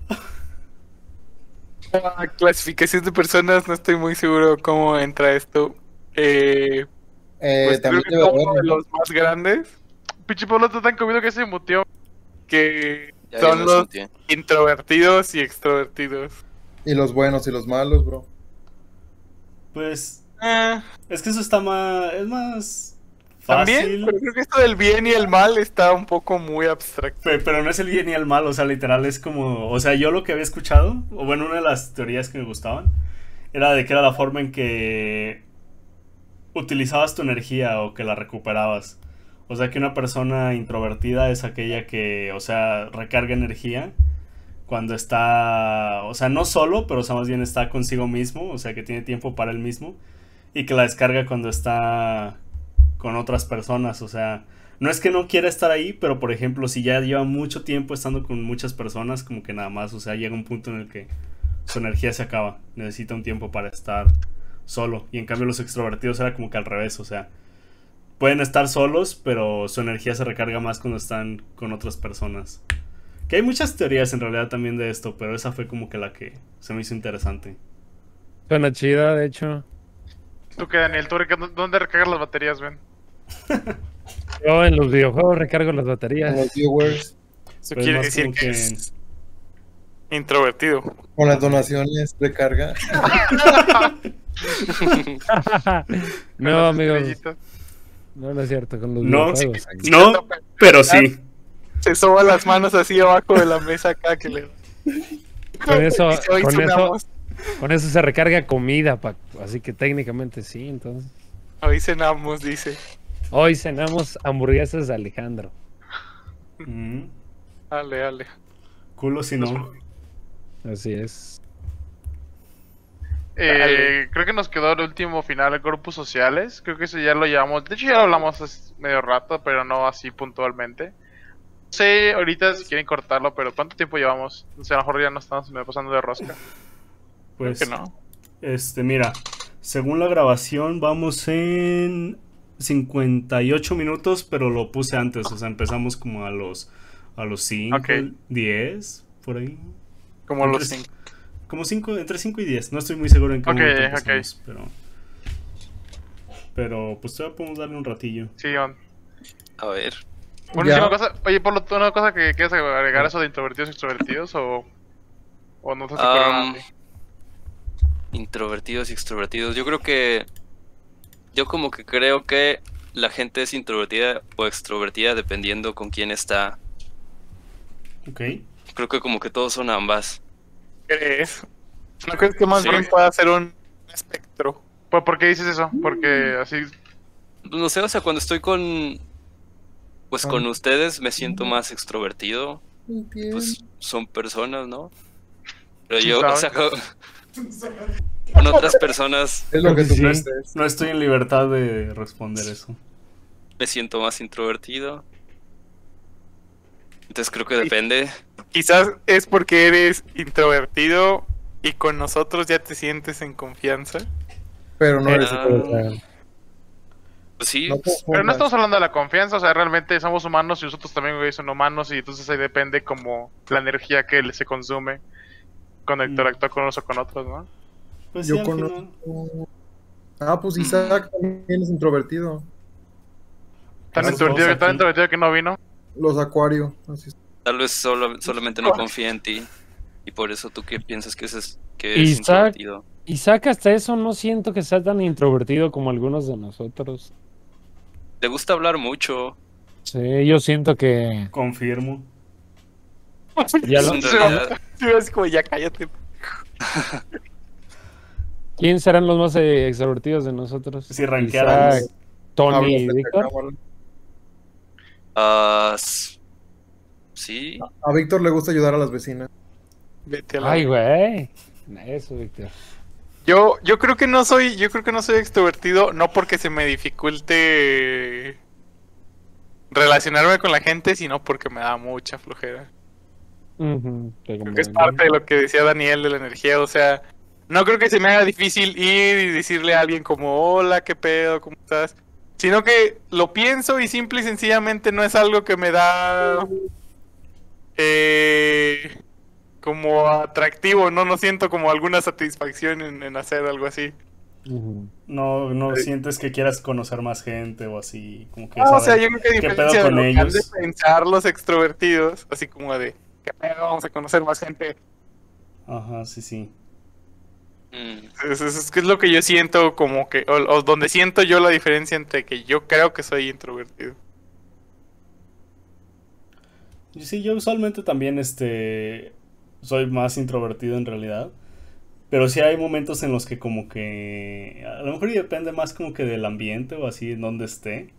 a clasificación de personas, no estoy muy seguro cómo entra esto. Eh, Eh, pues creo también que debe como uno de los más grandes Pinche Pablo está tan comido que se mutió. Que Ya, son los sentí. introvertidos y extrovertidos. Y los buenos y los malos, bro. Pues Ah, es que eso está más. Es más. También, Fácil. pero creo que esto del bien y el mal está un poco muy abstracto. Pe- Pero no es el bien ni el mal, o sea, literal es como, o sea, yo lo que había escuchado, o bueno, una de las teorías que me gustaban, era de que era la forma en que utilizabas tu energía o que la recuperabas. O sea, que una persona introvertida es aquella que, o sea, recarga energía cuando está, o sea, no solo, pero o sea, más bien está consigo mismo, o sea, que tiene tiempo para él mismo, y que la descarga cuando está con otras personas, o sea, no es que no quiera estar ahí, pero por ejemplo, si ya lleva mucho tiempo estando con muchas personas, como que nada más, o sea, llega un punto en el que su energía se acaba, necesita un tiempo para estar solo, y en cambio los extrovertidos era como que al revés, o sea, pueden estar solos, pero su energía se recarga más cuando están con otras personas. Que hay muchas teorías en realidad también de esto, pero esa fue como que la que se me hizo interesante. Suena chida, de hecho. ¿Tú qué, Daniel? ¿Tú reca- dónde recargas las baterías, ven? Yo en los videojuegos recargo las Con baterías. los viewers, Eso Pues quiere decir que, que- es introvertido. con las donaciones, recarga. no, amigos. Estrellitas. No, no es cierto, con los No. No, pero sí. Se soba las manos así abajo de la mesa acá que le. Con eso- con eso- Con eso se recarga comida, Paco. Así que técnicamente sí, entonces. Hoy cenamos, dice. Hoy cenamos hamburguesas de Alejandro. Mm, Dale, dale. culo si no. Así es. Eh, creo que nos quedó el último final, grupos sociales. Creo que eso ya lo llevamos. De hecho, ya lo hablamos hace medio rato, pero no así puntualmente. No sé ahorita si quieren cortarlo, pero ¿cuánto tiempo llevamos? O sea, a lo mejor ya no estamos me pasando de rosca. Pues, Que no. este, mira, según la grabación vamos en 58 minutos, pero lo puse antes, o sea, empezamos como a los a los 5, Ok. 10, por ahí. Como los Entre- cinco. Como 5, entre 5 y 10, no estoy muy seguro en qué Ok, momento ok. empezamos, pero pero pues todavía podemos darle un ratillo. Sí, on. A ver. Una Ya. última cosa. Oye, Pablo, ¿tú una cosa que quieres agregar eso de introvertidos y extrovertidos o, o no te has ocurrido nada a Am, ti? introvertidos y extrovertidos. Yo creo que. Yo como que creo que la gente es introvertida o extrovertida dependiendo con quién está. Ok. Creo que como que todos son ambas. ¿Crees? ¿No crees que más Sí. bien pueda ser un espectro? ¿Por, por qué dices eso? Porque así. No sé, o sea, cuando estoy con. Pues con Ah. ustedes me siento más extrovertido. Pues son personas, ¿no? Pero yo, o sea, con, con otras personas Es lo que tú Sí, crees. no estoy en libertad de responder eso. me siento más introvertido. Entonces creo que depende. Quizás es porque eres introvertido y con nosotros ya te sientes en confianza. Pero no eres. Ah, Pues sí, No pues, Pero no estamos hablando de la confianza, o sea, realmente somos humanos y nosotros también güey, son humanos y entonces ahí depende como la energía que se consume cuando Mm. interactúa con unos o con otros, ¿no? Pues sí, Yo al conozco. final. Ah, pues Isaac también es introvertido. Tan introvertido, tan introvertido que no vino. Los acuario. Así es. tal vez solo, solamente no confía en ti. Y por eso tú que piensas que es, que es Isaac. introvertido. Isaac, hasta eso no siento que sea tan introvertido como algunos de nosotros. Te gusta hablar mucho. Sí, yo siento que Confirmo. ya lo- es como ya cállate. ¿Quién serán los más eh, extrovertidos de nosotros? Si. Isaac, Tony y Víctor. S- sí, A Víctor le gusta ayudar a las vecinas. Vete a la Ay, güey. Eso, Víctor. Yo, yo creo que no soy, yo creo que no soy extrovertido, no porque se me dificulte relacionarme con la gente, sino porque me da mucha flojera. Te Creo que es parte de lo que decía Daniel de la energía, o sea, no creo que se me haga difícil ir y decirle a alguien como, hola, qué pedo, ¿cómo estás? Sino que lo pienso y simple y sencillamente no es algo que me da eh, como atractivo, no, no siento como alguna satisfacción en, en hacer algo así. No, no Sí. sientes que quieras conocer más gente o así, como que Ah, o sea, yo creo que a ¿Qué pedo diferencia de con han de ellos? pensar los extrovertidos, así como de, qué pedo, vamos a conocer más gente. Ajá, sí, sí. Mm, Es, es- es que es lo que yo siento como que, o, o donde siento yo la diferencia entre que yo creo que soy introvertido. Y Sí, yo usualmente también este soy más introvertido en realidad. Pero sí hay momentos en los que como que a lo mejor depende más como que del ambiente o así en donde esté.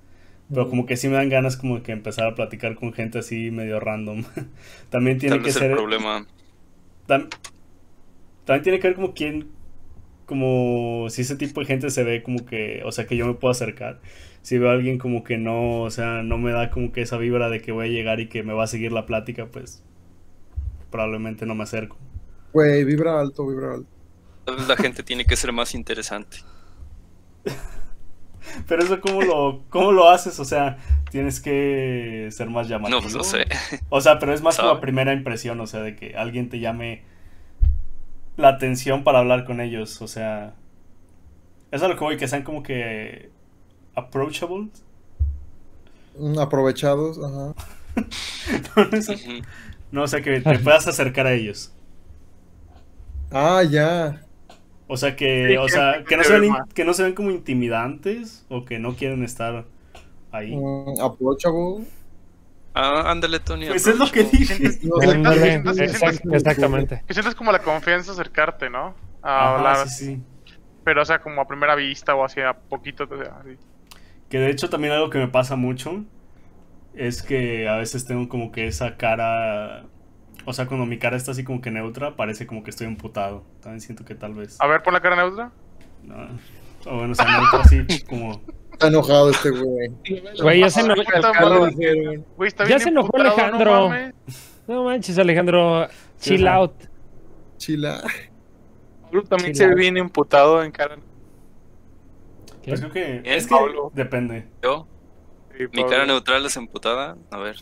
Pero como que sí me dan ganas como que empezar a platicar con gente así medio random. También tiene Tal que ser el problema. tam- también tiene que ver como quién como si ese tipo de gente se ve como que, o sea, que yo me puedo acercar. Si veo a alguien como que no, o sea, no me da como que esa vibra de que voy a llegar y que me va a seguir la plática, pues probablemente no me acerco. Güey, vibra alto, vibra alto. Tal vez la gente tiene que ser más interesante. Pero eso cómo lo cómo lo haces, o sea, tienes que ser más llamativo. No, pues no sé. O sea, pero es más como la primera impresión, o sea, de que alguien te llame la atención para hablar con ellos, o sea, eso es lo que voy, que sean como que approachable. Mm, Aprovechados, ajá. No, eso- Ujú. no, o sea, que te puedas acercar a ellos. Ah, ya. O sea, que, Sí, o sea, que no, se ven, que no se ven como intimidantes o que no quieren estar ahí. Mm, approachable. Ah, ándale, Tony. Pues es lo que dije. Exactamente. Que sientes como la confianza acercarte, ¿no? A Ajá, hablar. sí, sí. Pero, o sea, como a primera vista o así a poquito. o sea, así. Que de hecho también algo que me pasa mucho es que a veces tengo como que esa cara, o sea, cuando mi cara está así como que neutra, parece como que estoy emputado. También siento que tal vez... A ver, pon la cara neutra. no, o bueno, o sea, neutra así como... Está enojado este güey. Güey, ya se enojó. Ya. Güey, está Ya bien se enojó no Alejandro. mames. No manches, Alejandro, chill ajá. out. Chila. Pablo también Sí, se ve bien emputado en cara. Pues creo que... Es que Pablo. depende. Yo, Sí, mi cara neutral es emputada. A ver.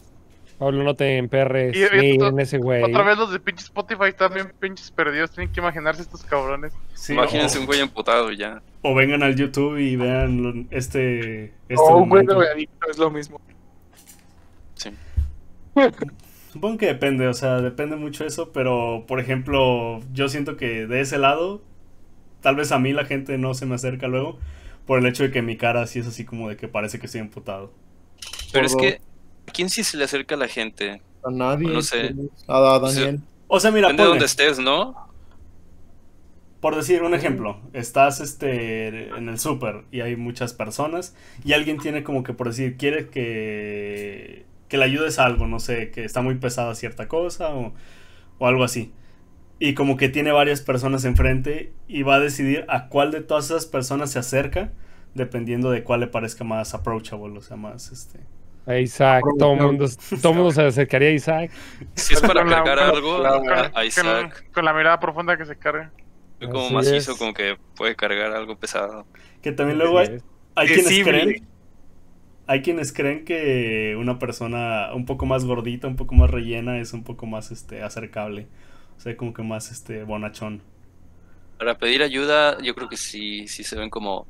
Pablo, no te emperres Y- esto- en ese güey. Otra vez los de pinche Spotify están bien pinches perdidos. Tienen que imaginarse estos cabrones. Sí, Imagínense o, un güey emputado y ya. o vengan al YouTube y vean este... este No, un güey drogadicto es lo mismo. Sí. Supongo que depende, o sea, depende mucho eso, pero por ejemplo, yo siento que de ese lado, tal vez a mí la gente no se me acerca luego, por el hecho de que mi cara sí es así como de que parece que estoy emputado. Pero es que, ¿a quién sí se le acerca a la gente? A nadie. No sé. A, a Daniel. O sea, mira, Depende de ponle, donde estés, ¿no? por decir un ejemplo, estás este en el súper y hay muchas personas y alguien tiene como que por decir, quiere que que le ayudes a algo, no sé, que está muy pesada cierta cosa o, o algo así. Y como que tiene varias personas enfrente y va a decidir a cuál de todas esas personas se acerca dependiendo de cuál le parezca más approachable, o sea, más este. A Isaac, todo el mundo, todo mundo se acercaría a Isaac. Si es para cargar algo, con- a, Con, Isaac. con la mirada profunda que se carga. Como Así macizo, es. como que puede cargar algo pesado. Que también luego hay, hay quienes creen hay quienes creen que una persona un poco más gordita, un poco más rellena es un poco más este acercable. O sea, como que más este bonachón. Para pedir ayuda, yo creo que sí, sí se ven como,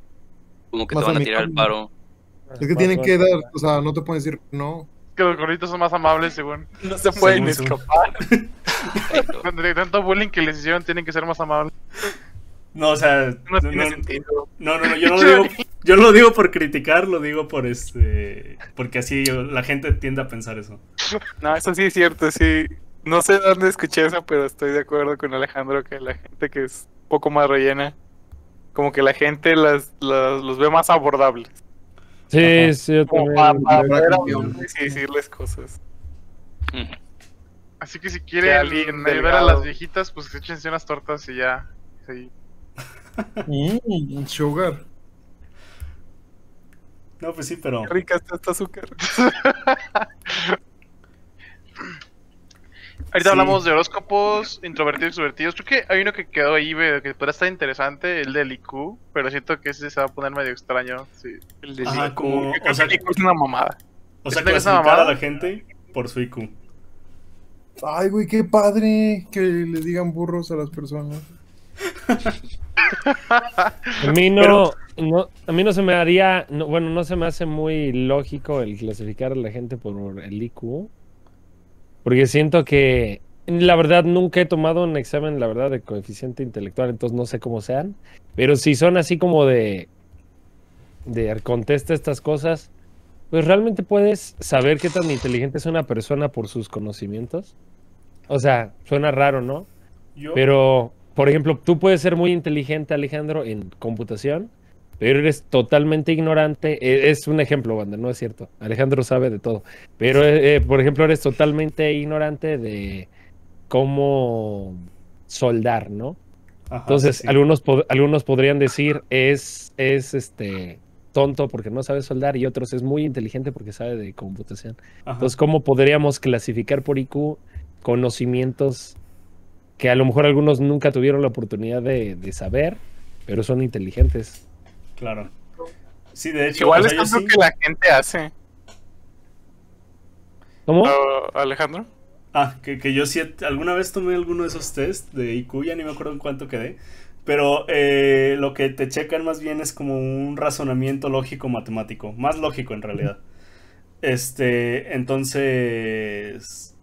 como que te van a tirar el paro. Es que tienen que dar, o sea, no te pueden decir no. Que los gorditos son más amables, según. No se pueden escapar. De tanto bullying que les hicieron, tienen que ser más amables. No, o sea, No no, tiene no, sentido. no, no, yo no lo digo, yo no lo digo por criticar, lo digo por este, porque así yo- la gente tiende a pensar eso. No, eso sí es cierto, sí. No sé dónde escuché eso, pero estoy de acuerdo con Alejandro que la gente que es un poco más rellena, como que la gente las, las- los ve más abordables. Sí, Ajá. sí, yo Como también. para, para poder y decirles cosas. Así que si quieren alguien ayudar a las viejitas, pues échense unas tortas y ya. Sí. Mm, Sugar. No, pues sí, pero. qué rica está esta azúcar. Ahorita Sí. hablamos de horóscopos, introvertidos y extrovertidos. Creo que hay uno que quedó ahí que podría estar interesante, el del IQ, pero siento que ese se va a poner medio extraño. Sí. El de Ajá, IQ. como- o sea, que el IQ es una mamada. O sea, ¿Siento que es una a la gente por su IQ. Ay, güey, qué padre que le digan burros a las personas. A mí no, no, a mí no se me haría, no, bueno, no se me hace muy lógico el clasificar a la gente por el IQ, porque siento que, la verdad, nunca he tomado un examen, la verdad, de coeficiente intelectual, entonces no sé cómo sean, pero si son así como de, de contesta estas cosas, pues realmente puedes saber qué tan inteligente es una persona por sus conocimientos. O sea, suena raro, ¿no? Yo, Pero, por ejemplo, tú puedes ser muy inteligente, Alejandro, en computación, pero eres totalmente ignorante. E- Es un ejemplo, banda, no es cierto. Alejandro sabe de todo. Pero, eh, por ejemplo, eres totalmente ignorante de cómo soldar, ¿no? ajá, Entonces, sí, algunos, algunos podrían decir es, es este tonto porque no sabe soldar y otros es muy inteligente porque sabe de computación. Ajá. Entonces, ¿cómo podríamos clasificar por IQ conocimientos que a lo mejor algunos nunca tuvieron la oportunidad de, de saber, pero son inteligentes? Claro. Sí, de hecho, Igual o es sea, algo sí- que la gente hace. ¿Cómo? Ah, Alejandro. Ah, que, que yo sí alguna vez tomé alguno de esos test de IQ, ya ni me acuerdo en cuánto quedé. Pero eh, lo que te checan más bien es como un razonamiento lógico matemático, más lógico en realidad. Este, entonces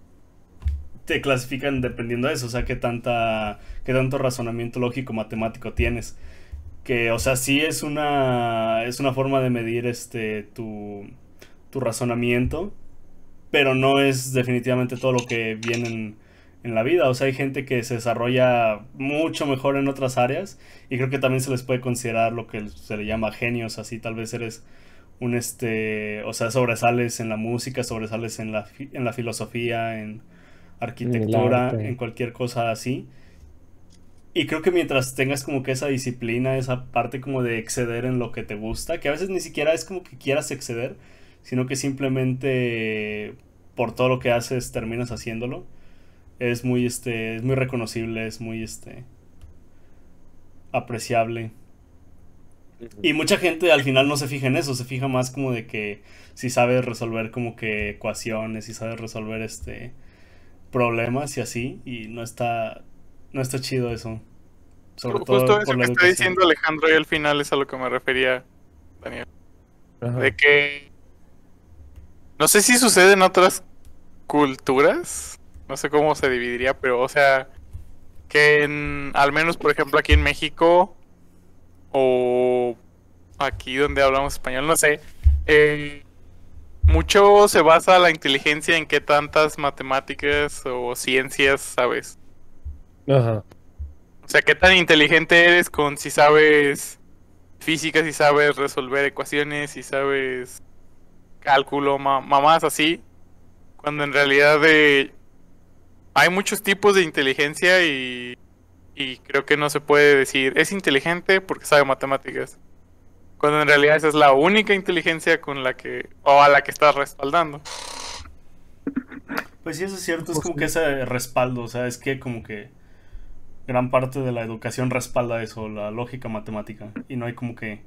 te clasifican dependiendo de eso, o sea, qué tanta qué tanto razonamiento lógico matemático tienes. Que, o sea, sí es una es una forma de medir este tu tu razonamiento, pero no es definitivamente todo lo que viene en, en la vida. O sea, hay gente que se desarrolla mucho mejor en otras áreas y creo que también se les puede considerar lo que se le llama genios, así tal vez eres un este, o sea, sobresales en la música, sobresales en la, en la filosofía, en arquitectura, en cualquier cosa así. Y creo que mientras tengas como que esa disciplina, esa parte como de exceder en lo que te gusta, que a veces ni siquiera es como que quieras exceder, sino que simplemente por todo lo que haces terminas haciéndolo. Es muy este, es muy reconocible, es muy este apreciable. Y mucha gente al final no se fija en eso, se fija más como de que si sabes resolver como que ecuaciones, si sabes resolver este problemas y así, y no está no está chido eso. Sobre Ju- todo Justo por eso la que está diciendo Alejandro y al final es a lo que me refería, Daniel. Ajá. De que. No sé si sucede en otras culturas. No sé cómo se dividiría, pero, o sea. Que en, al menos, por ejemplo, aquí en México. O aquí donde hablamos español, no sé. eh, mucho se basa la inteligencia en qué tantas matemáticas o ciencias sabes. Ajá. O sea, qué tan inteligente eres con si sabes física, si sabes resolver ecuaciones, si sabes cálculo, ma- mamás así. Cuando en realidad eh, hay muchos tipos de inteligencia y, y creo que no se puede decir es inteligente porque sabe matemáticas. Cuando en realidad esa es la única inteligencia con la que, o a la que estás respaldando. Pues sí, eso es cierto, es como que ese respaldo, o sea, es que como que gran parte de la educación respalda eso, la lógica matemática, y no hay como que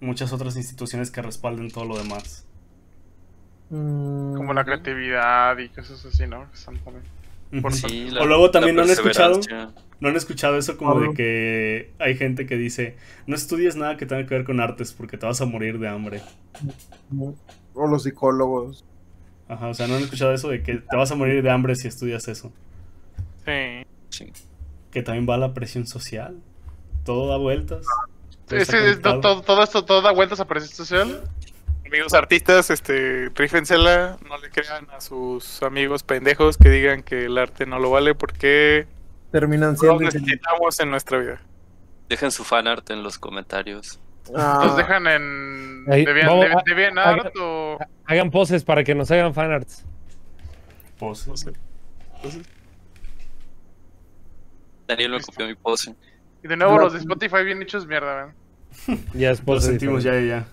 muchas otras instituciones que respalden todo lo demás. Como la creatividad y cosas así, ¿no? Sí, o luego también no han escuchado, no han escuchado eso como de que hay gente que dice, no estudies nada que tenga que ver con artes porque te vas a morir de hambre. O los psicólogos. Ajá, o sea, no han escuchado eso de que te vas a morir de hambre si estudias eso. Sí. Sí. Que también va la presión social. Todo da vueltas. Todo esto, todo da vueltas a presión social. Amigos artistas, este, rífensela, no le crean a sus amigos pendejos que digan que el arte no lo vale porque Terminan lo siendo. necesitamos en nuestra vida. Dejen su fanart en los comentarios. Ah, Los dejan en. Ahí, Debian, vamos, Debian- o. Hagan poses para que nos hagan fanarts. Poses. No sé. Daniel me copió mi pose. Y de nuevo Lo- los de Spotify bien hechos mierda, man. Ya es Lo pose sentimos diferente. ya, ya.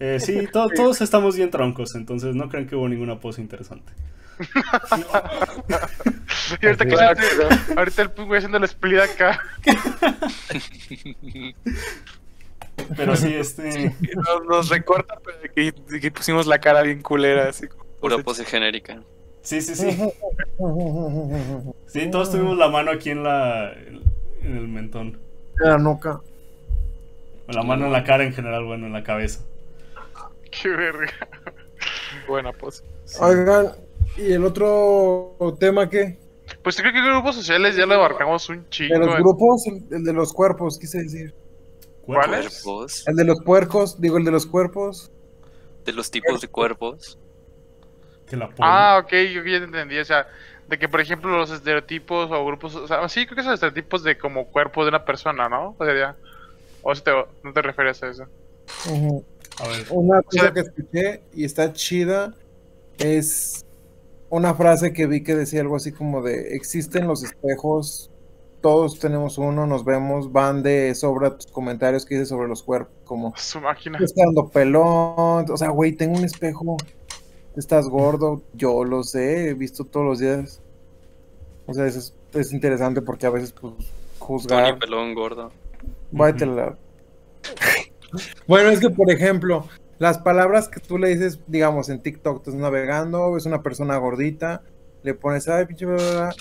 Eh, sí, to- todos estamos bien troncos, entonces no crean que hubo ninguna pose interesante. Y ahorita, que se- ahorita el güey haciendo la split acá. Pero sí, este. Nos, nos recorta, pero que, que pusimos la cara bien culera, así como Pura pose genérica. Sí, sí, sí. Sí, todos tuvimos la mano aquí en la. en el mentón. La nuca. O la mano en la cara en general, bueno, en la cabeza. Qué verga. buena pose. Sí. Oigan, ¿y el otro tema qué? Pues creo que grupos sociales ya lo abarcamos un De chingo. los man. grupos, el, el de los cuerpos, quise decir. ¿Cuál Cuerpos. es? Cuerpos. El de los puercos, digo, el de los cuerpos. De los tipos de cuerpos. Que la poli. Ah, ok, yo ya te entendí. O sea, de que por ejemplo los estereotipos o grupos. O sea, sí, creo que son estereotipos de como cuerpo de una persona, ¿no? O sea, ya. O sea, te- no te refieres a eso. A ver. Una cosa sea- que escuché y está chida es una frase que vi que decía algo así como de existen los espejos, todos tenemos uno, nos vemos, van de sobra tus comentarios que dices sobre los cuerpos, como Su máquina. "Te estás dando pelón, o sea, güey, tengo un espejo, estás gordo, yo lo sé, he visto todos los días. O sea, eso es, es interesante porque a veces pues Tony juzgar, pelón gordo. váyatela. Bueno, es que, por ejemplo, las palabras que tú le dices, digamos, en TikTok, estás navegando, ves una persona gordita, le pones, ay, pinche, bla, bla, bla",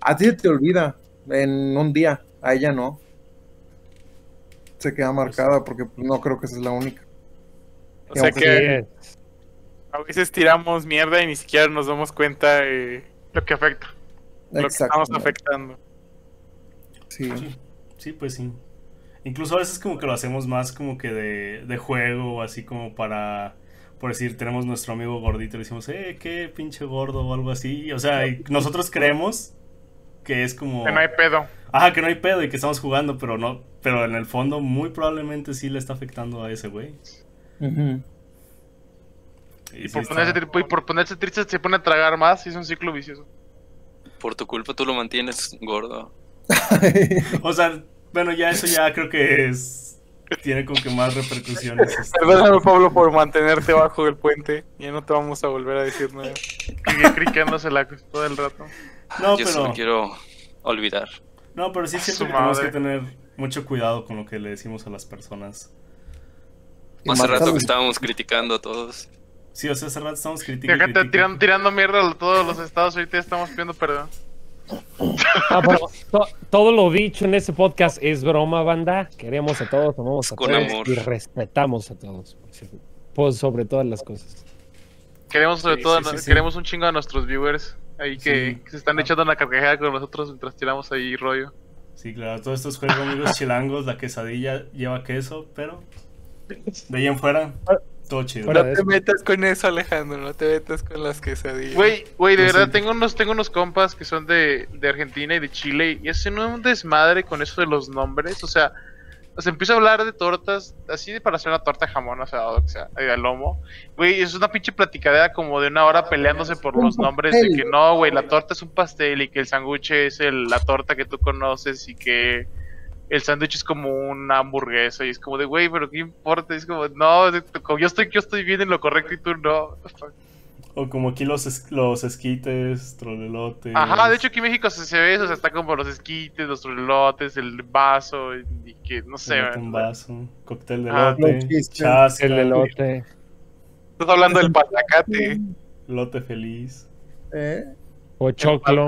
a ti se te olvida en un día, a ella no. Se queda marcada porque pues, no creo que esa es la única. O sea que a veces tiramos mierda y ni siquiera nos damos cuenta de Lo que afecta. lo que estamos afectando. Sí. Sí, sí, pues sí. Incluso a veces como que lo hacemos más como que de, de juego o así como para, por decir, tenemos nuestro amigo gordito y le decimos, eh, qué pinche gordo o algo así. O sea, y nosotros creemos que es como... Que no hay pedo. Ajá, que no hay pedo y que estamos jugando, pero no, pero en el fondo muy probablemente sí le está afectando a ese güey. Y Y sí por, ponerse, y por ponerse triste se pone a tragar más y es un ciclo vicioso. Por tu culpa tú lo mantienes gordo. O sea, bueno, ya eso ya creo que es... Tiene como que más repercusiones. este. Perdóname, Pablo, por mantenerte bajo el puente. Ya no te vamos a volver a decir nada. Y criqueándosela todo el rato. No, Yo pero... solo quiero olvidar. No, pero sí siento que tenemos que tener mucho cuidado con lo que le decimos a las personas. Hace rato que estábamos criticando a todos. Sí, o sea, hace rato estamos criticando. acá te tirando, tirando mierda a todos los estados, ahorita estamos pidiendo perdón. Ah, pero to- todo lo dicho en ese podcast es broma, banda. Queremos a todos, amamos a Con todos amor. y respetamos a todos. Pues sobre todas las cosas. Queremos sobre Sí, todo, sí, sí, sí. queremos un chingo a nuestros viewers ahí que, Sí. que se están echando una carcajada con nosotros mientras tiramos ahí rollo. Sí, claro, todos estos juegos amigos chilangos, la quesadilla lleva queso, pero de ahí en fuera, todo chido. Fuera No te metas con eso, Alejandro. No te metas con las quesadillas. Güey, güey, de verdad, tengo unos, tengo unos compas que son de, de Argentina y de Chile y hacen un desmadre con eso de los nombres. O sea, se empieza a hablar de tortas, así de para hacer una torta de jamón, o sea, o sea, de lomo. Güey, es una pinche platicadera como de una hora peleándose por los nombres de que no, güey, la torta es un pastel y que el sándwich es el- la torta que tú conoces y que el sándwich es como una hamburguesa y es como de, güey, pero qué importa, es como, no, yo estoy, yo estoy bien en lo correcto y tú no. O como aquí los, es- los esquites, trolelotes. Ajá, de hecho aquí en México se, se ve eso, o sea, está como los esquites, los trulotes, el vaso, y, y que no sé. man. vaso, cóctel de Ah, chistes. chasca, El elote. Estás hablando del patacate. elote feliz. ¿Eh? Pochoclo.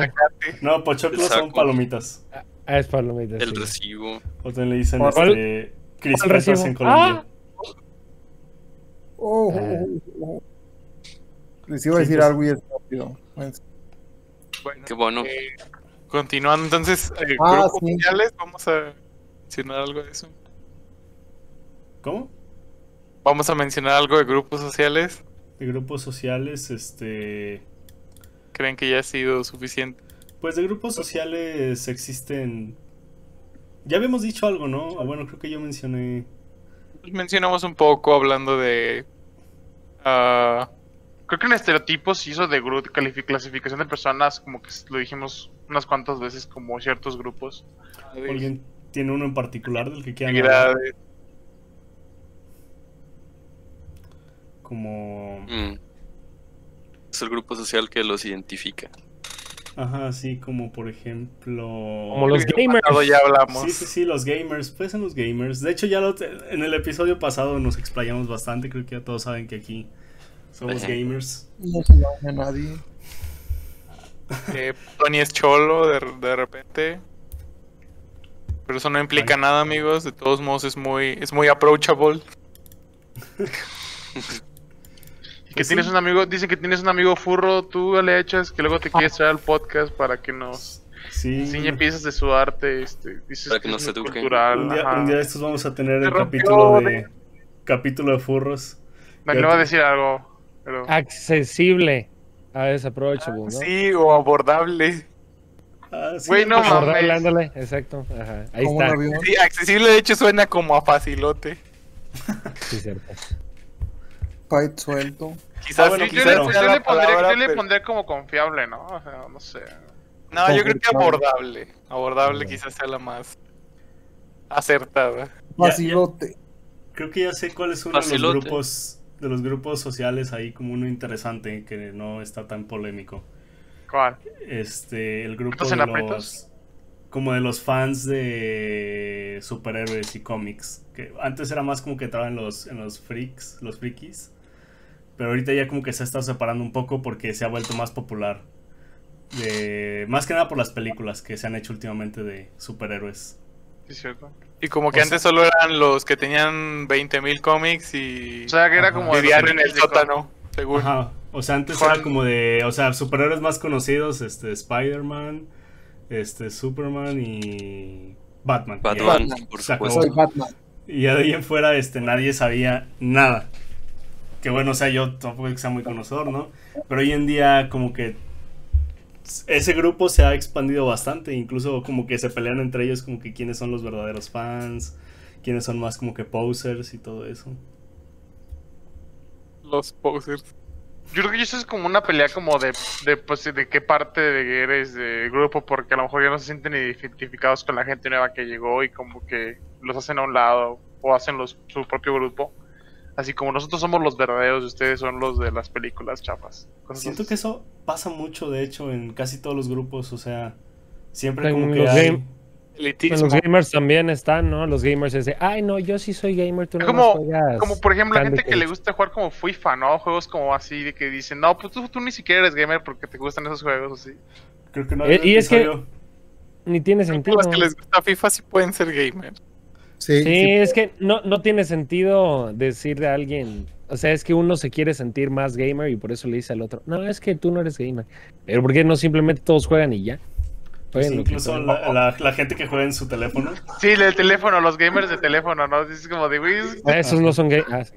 No, pochoclos El saco. son palomitas. Ah, es palomita. El sí. recibo. O también le dicen este, crispetas recibo? en Colombia. Ah. Oh, oh, Ah. oh, oh. Les iba a decir pues- algo y es rápido. Bueno, Qué bueno. eh, continuando, entonces, eh, Ah, grupos sí. sociales, vamos a mencionar algo de eso. ¿Cómo? Vamos a mencionar algo de grupos sociales. De grupos sociales, este... ¿Creen que ya ha sido suficiente? Pues de grupos sociales existen... Ya habíamos dicho algo, ¿no? O bueno, creo que yo mencioné... Pues mencionamos un poco hablando de... ah, Creo que en estereotipos y eso de gru- califi- clasificación de personas, como que lo dijimos unas cuantas veces como ciertos grupos. ¿Alguien tiene uno en particular del que quieran hablar? Actividades. Como... Mm. Es el grupo social que los identifica. Ajá, sí, como por ejemplo... Como los gamers. ya hablamos. Sí, sí, sí, los gamers, pues en los gamers. De hecho, ya lo te- en el episodio pasado nos explayamos bastante, creo que ya todos saben que aquí somos Ajá. gamers. No se a nadie. Eh, Tony es cholo de, de repente. Pero eso no implica Ay. nada, amigos. De todos modos es muy, es muy approachable. Y que Pues tienes sí. un amigo, dicen que tienes un amigo furro, tú le echas, que luego te quieres traer al podcast para que nos Sí. enseñe piezas de su arte, este, dices Para que es nos eduque. cultural, Un día, ajá. un día de estos vamos a tener el rompió capítulo de- de capítulo de furros. Daniel va a decir algo, pero Accesible a ese approachable, ¿no? Sí, o abordable. Ah, sí, Güey, no mames. Abordable, ándale, exacto. Ajá. Ahí está. Sí, accesible de hecho suena como a facilote. Sí, cierto. Fight suelto. Quizás, Ah, bueno, Sí, yo, le, yo la le pondré, palabra, yo le pero- pondré como confiable, ¿no? O sea, no sé. No, yo creo que abordable. Abordable quizás sea la más acertada. Facilote. Creo que ya sé cuál es uno de los grupos de los grupos sociales ahí como uno interesante que no está tan polémico. ¿Cuál? Este, el grupo ¿Estás de los como de los fans de superhéroes y cómics, que antes era más como que entraba en los en los freaks, los frikis. Pero ahorita ya como que se ha estado separando un poco porque se ha vuelto más popular. De, más que nada por las películas que se han hecho últimamente de superhéroes. Sí, cierto. Y como que O antes solo eran los que tenían 20.000 cómics y O sea, que era Ajá. como... vivían en el sótano, según. Ajá. O sea, antes Juan- era como de, o sea, superhéroes más conocidos, este Spider-Man, este Superman y Batman. Batman, Batman. por supuesto. Soy Batman. Y ya de ahí en fuera, este, nadie sabía nada. Que bueno, o sea, yo tampoco que sea muy conocedor, ¿no? Pero hoy en día como que ese grupo se ha expandido bastante, incluso como que se pelean entre ellos como que quiénes son los verdaderos fans, quiénes son más como que posers y todo eso. Los posers. Yo creo que eso es como una pelea como de, de, pues, de qué parte de eres del grupo, porque a lo mejor ya no se sienten identificados con la gente nueva que llegó y como que los hacen a un lado o hacen su propio grupo. Así como nosotros somos los verdaderos y ustedes son los de las películas chapas. Cosas Siento así. que eso pasa mucho, de hecho, en casi todos los grupos, o sea, siempre En como que los hay... game- Elitismo. Los gamers también están, ¿no? Los gamers de, ay, no, yo sí soy gamer, tú Es no como- juegas. Como por ejemplo la Candy gente que le Crush". gusta jugar como FIFA, ¿no? Juegos como así de que dicen, no, pues tú, tú ni siquiera eres gamer porque te gustan esos juegos así. Creo que no Eh, hay y es que- Ni tiene sentido. Los que les gusta FIFA sí pueden ser gamers. Sí, Sí, sí, es que no, no tiene sentido decirle a alguien. O sea, es que uno se quiere sentir más gamer y por eso le dice al otro, no, es que tú no eres gamer. Pero ¿por qué no simplemente todos juegan y ya? pues, Jueguen lo que incluso la, la- la gente que juega en su teléfono. Sí, el teléfono, los gamers de teléfono, ¿no? Es como de, Ah, Esos no son gamers.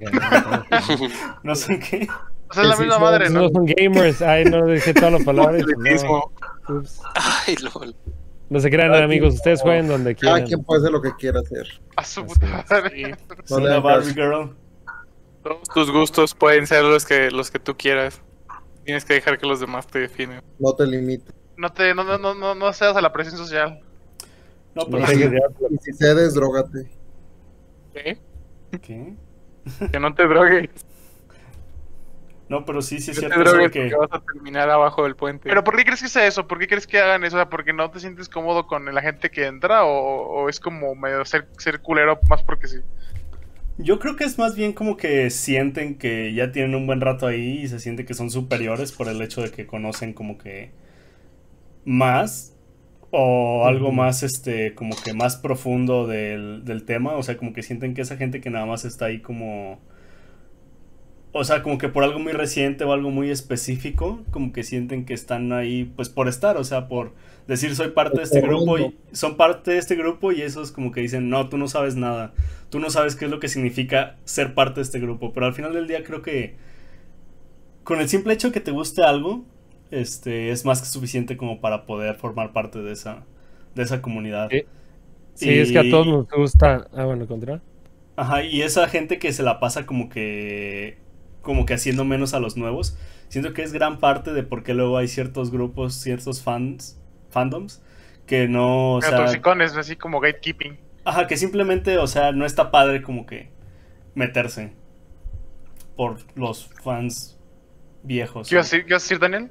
No sé qué. o sea, es la misma sí, madre, Esos ¿no? no son gamers. Ay, no dije todas las palabras. Elitismo. No. Ay, lol. No se crean, amigos. Ustedes jueguen donde Cada quieran. quien puede hacer lo que quiera hacer. A su puta madre. Sí. No una Barbie. Girl. Todos tus gustos pueden ser los que, los que tú quieras. Tienes que dejar que los demás te definen. No te limites. No te, no, no, no, no, no seas a la presión social. No, No pero sí. sea. Y si cedes, drogate. ¿Qué? ¿Qué? Que no te drogues. No, pero sí, sí es te cierto que... vas a terminar abajo del puente. Pero ¿por qué crees que sea eso? ¿Por qué crees que hagan eso? O sea, ¿Porque no te sientes cómodo con la gente que entra? ¿O, o es como medio ser, ser culero más porque sí? Yo creo que es más bien como que sienten que ya tienen un buen rato ahí y se siente que son superiores por el hecho de que conocen como que más o algo más este como que más profundo del, del tema, o sea, como que sienten que esa gente que nada más está ahí como o sea, como que por algo muy reciente o algo muy específico, como que sienten que están ahí pues por estar, o sea, por decir soy parte de este grupo y son parte de este grupo y esos como que dicen, "No, tú no sabes nada." Tú no sabes qué es lo que significa ser parte de este grupo, pero al final del día creo que con el simple hecho de que te guste algo, este es más que suficiente como para poder formar parte de esa de esa comunidad. Sí. Sí, es que a Y- todos nos gusta. Ah, bueno, continúa. Ajá, y esa gente que se la pasa como que como que haciendo menos a los nuevos, siento que es gran parte de por qué luego hay ciertos grupos, ciertos fans, fandoms que no, o Pero sea, toxicones, así como gatekeeping. Ajá, que simplemente, o sea, no está padre como que meterse por los fans viejos. ¿Qué ibas a decir, qué ibas a decir, Daniel?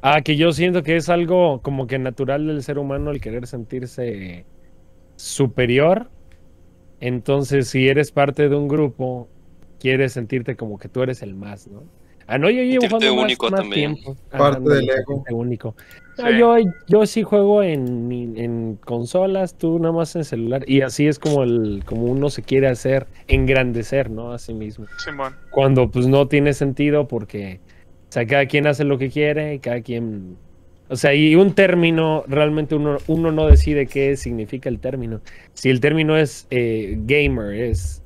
Ah, que yo siento que es algo como que natural del ser humano el querer sentirse superior. Entonces, si eres parte de un grupo, quieres sentirte como que tú eres el más, ¿no? Ah, no, yo llevo jugando más- único más también. tiempo. Parte ándale, del ego. único. No, Sí. yo, yo sí juego en, en consolas, tú nada más en celular. Y así es como, el, como uno se quiere hacer, engrandecer, ¿no? A sí mismo. Simón. Cuando pues no tiene sentido porque, o sea, cada quien hace lo que quiere y cada quien... O sea, y un término, realmente uno, uno no decide qué significa el término. Si el término es eh, gamer, es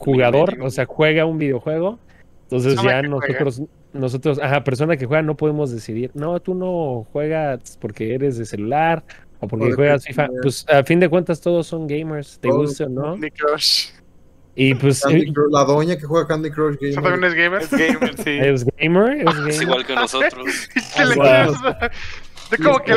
jugador, o sea, juega un videojuego, entonces Persona ya juega. nosotros, nosotros, ajá, persona que juega no podemos decidir, no, tú no juegas porque eres de celular o porque juegas FIFA. Pues a fin de cuentas todos son gamers, te guste o no. Candy Crush. Y pues Candy eh, Crush- la doña que juega Candy Crush Gamer. ¿Eso también es gamer? Es gamer, sí. es gamer, es Es gamer. igual que nosotros. Le Wow. como que,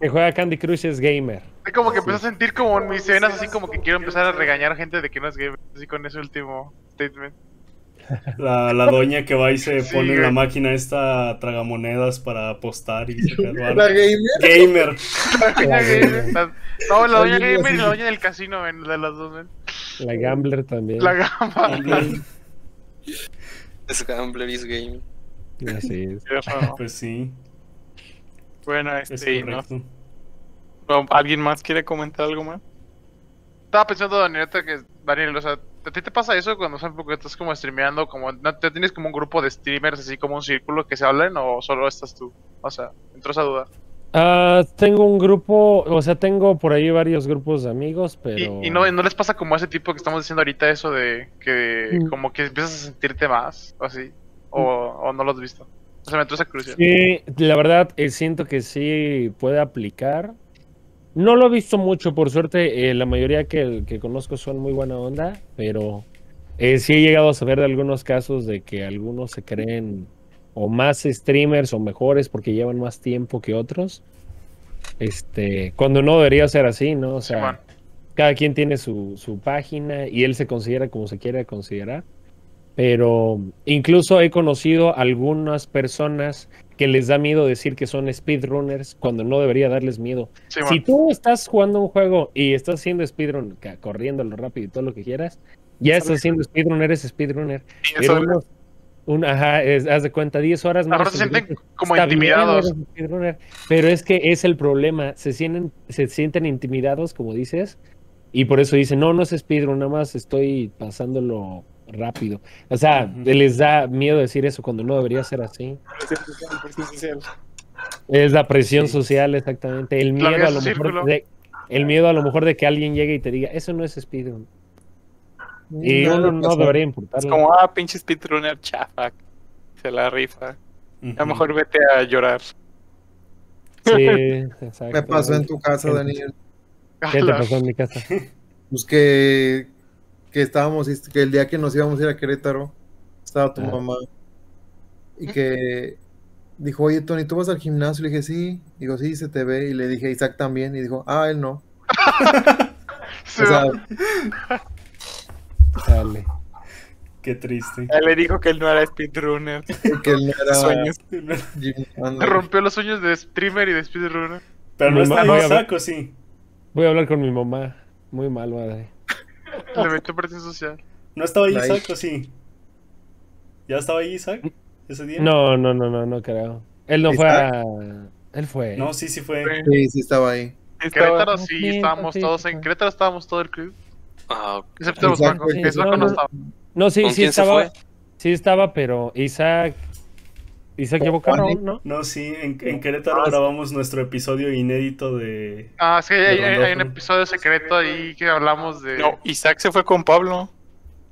que juega Candy Crush es gamer. Como que empezó a sentir como en mis venas así como que quiero empezar a regañar a gente de que no es gamer. Así con ese último statement. La, la doña que va y se Sí, pone en la máquina esta tragamonedas para apostar y sacar La gamer. Gamer. La doña gamer. La- No, la doña gamer y la doña del casino, ven, de las dos, ven. La Gambler también. La gama. Es Gambler is Game. Así es. Pues sí, Bueno, es este, ¿no? ¿Alguien más quiere comentar algo más? Estaba pensando, Daniel, que Daniel, o sea, ¿a ti te pasa eso cuando, por estás como streameando, como, ¿no te tienes como un grupo de streamers, así como un círculo que se hablen, o solo estás tú? O sea, entró esa duda. Ah, tengo un grupo, o sea, tengo por ahí varios grupos de amigos, pero... Y, y no, no les pasa como ese tipo que estamos diciendo ahorita, eso de que Mm. como que empiezas a sentirte más, o así, o, o no lo has visto. O sea, me entró esa curiosidad. Sí, la verdad, eh, siento que sí puede aplicar. No lo he visto mucho, por suerte, eh, la mayoría que, que conozco son muy buena onda, pero eh, sí he llegado a saber de algunos casos de que algunos se creen o más streamers o mejores porque llevan más tiempo que otros. Este, cuando no debería ser así, ¿no? O sea, cada quien tiene su, su página y él se considera como se quiere considerar. Pero incluso he conocido algunas personas que les da miedo decir que son speedrunners cuando no debería darles miedo. Si tú estás jugando un juego y estás haciendo speedrun, corriendo lo rápido y todo lo que quieras, ya estás haciendo speedrun, eres speedrunner. Pero eso- un, ajá, es- haz de cuenta, 10 horas más. mejor se sienten como bien, intimidados. speedrunner, pero es que es el problema. Se sienten, se sienten intimidados, como dices, y por eso dicen, no, no es speedrun, nada más estoy pasándolo rápido. O sea, les da miedo decir eso cuando no debería ser así. presión social. Es la presión social, exactamente. El miedo a es lo mejor de, el miedo a lo mejor de que alguien llegue y te diga, eso no es speedrun. Y No, uno no no pasa. debería Es importarle. como, ah, pinche speedrunner chafa. Se la rifa. A lo mejor vete a llorar. Sí, exacto. Me pasó en tu casa, Daniel. ¿Qué te pasó en mi casa? Pues que, que estábamos, que el día que nos íbamos a ir a Querétaro, estaba tu Ah. mamá. Y que dijo, oye, Tony, ¿tú vas al gimnasio? Le dije, sí. Digo, sí, se te ve. Y le dije, Isaac también. Y dijo, ah, él no. Sí, O sea, Dale. Qué triste. Él le dijo que él no era speedrunner. que él no era Sueños. Rompió los sueños de streamer y de speedrunner. Pero no está mamá- voy a ver- Isaac, ¿o sí? Voy a hablar con mi mamá. Muy mal, madre. Le metió presión social. ¿No estaba ahí. Isaac o sí? ¿Ya estaba ahí Isaac ese día? No, no, no, no, no creo. Él no fue a... Él fue. No, sí, sí fue. Sí, sí, estaba ahí. Querétaro Estaba- sí, Sí, estábamos sí, todos sí. en Querétaro estábamos todo el crew. Ah, ok. Excepto los Exacto, bancos, sí, Paco no, no no. estaba. No, sí, ¿Con sí quién se estaba. fue? Sí estaba, pero Isaac. Isaac llevó carro, Juan, ¿no? No, sí, en, en Querétaro Ah, grabamos nuestro episodio inédito de... Ah, sí, hay, hay- hay un episodio secreto ahí que hablamos de. No, Isaac se fue con Pablo.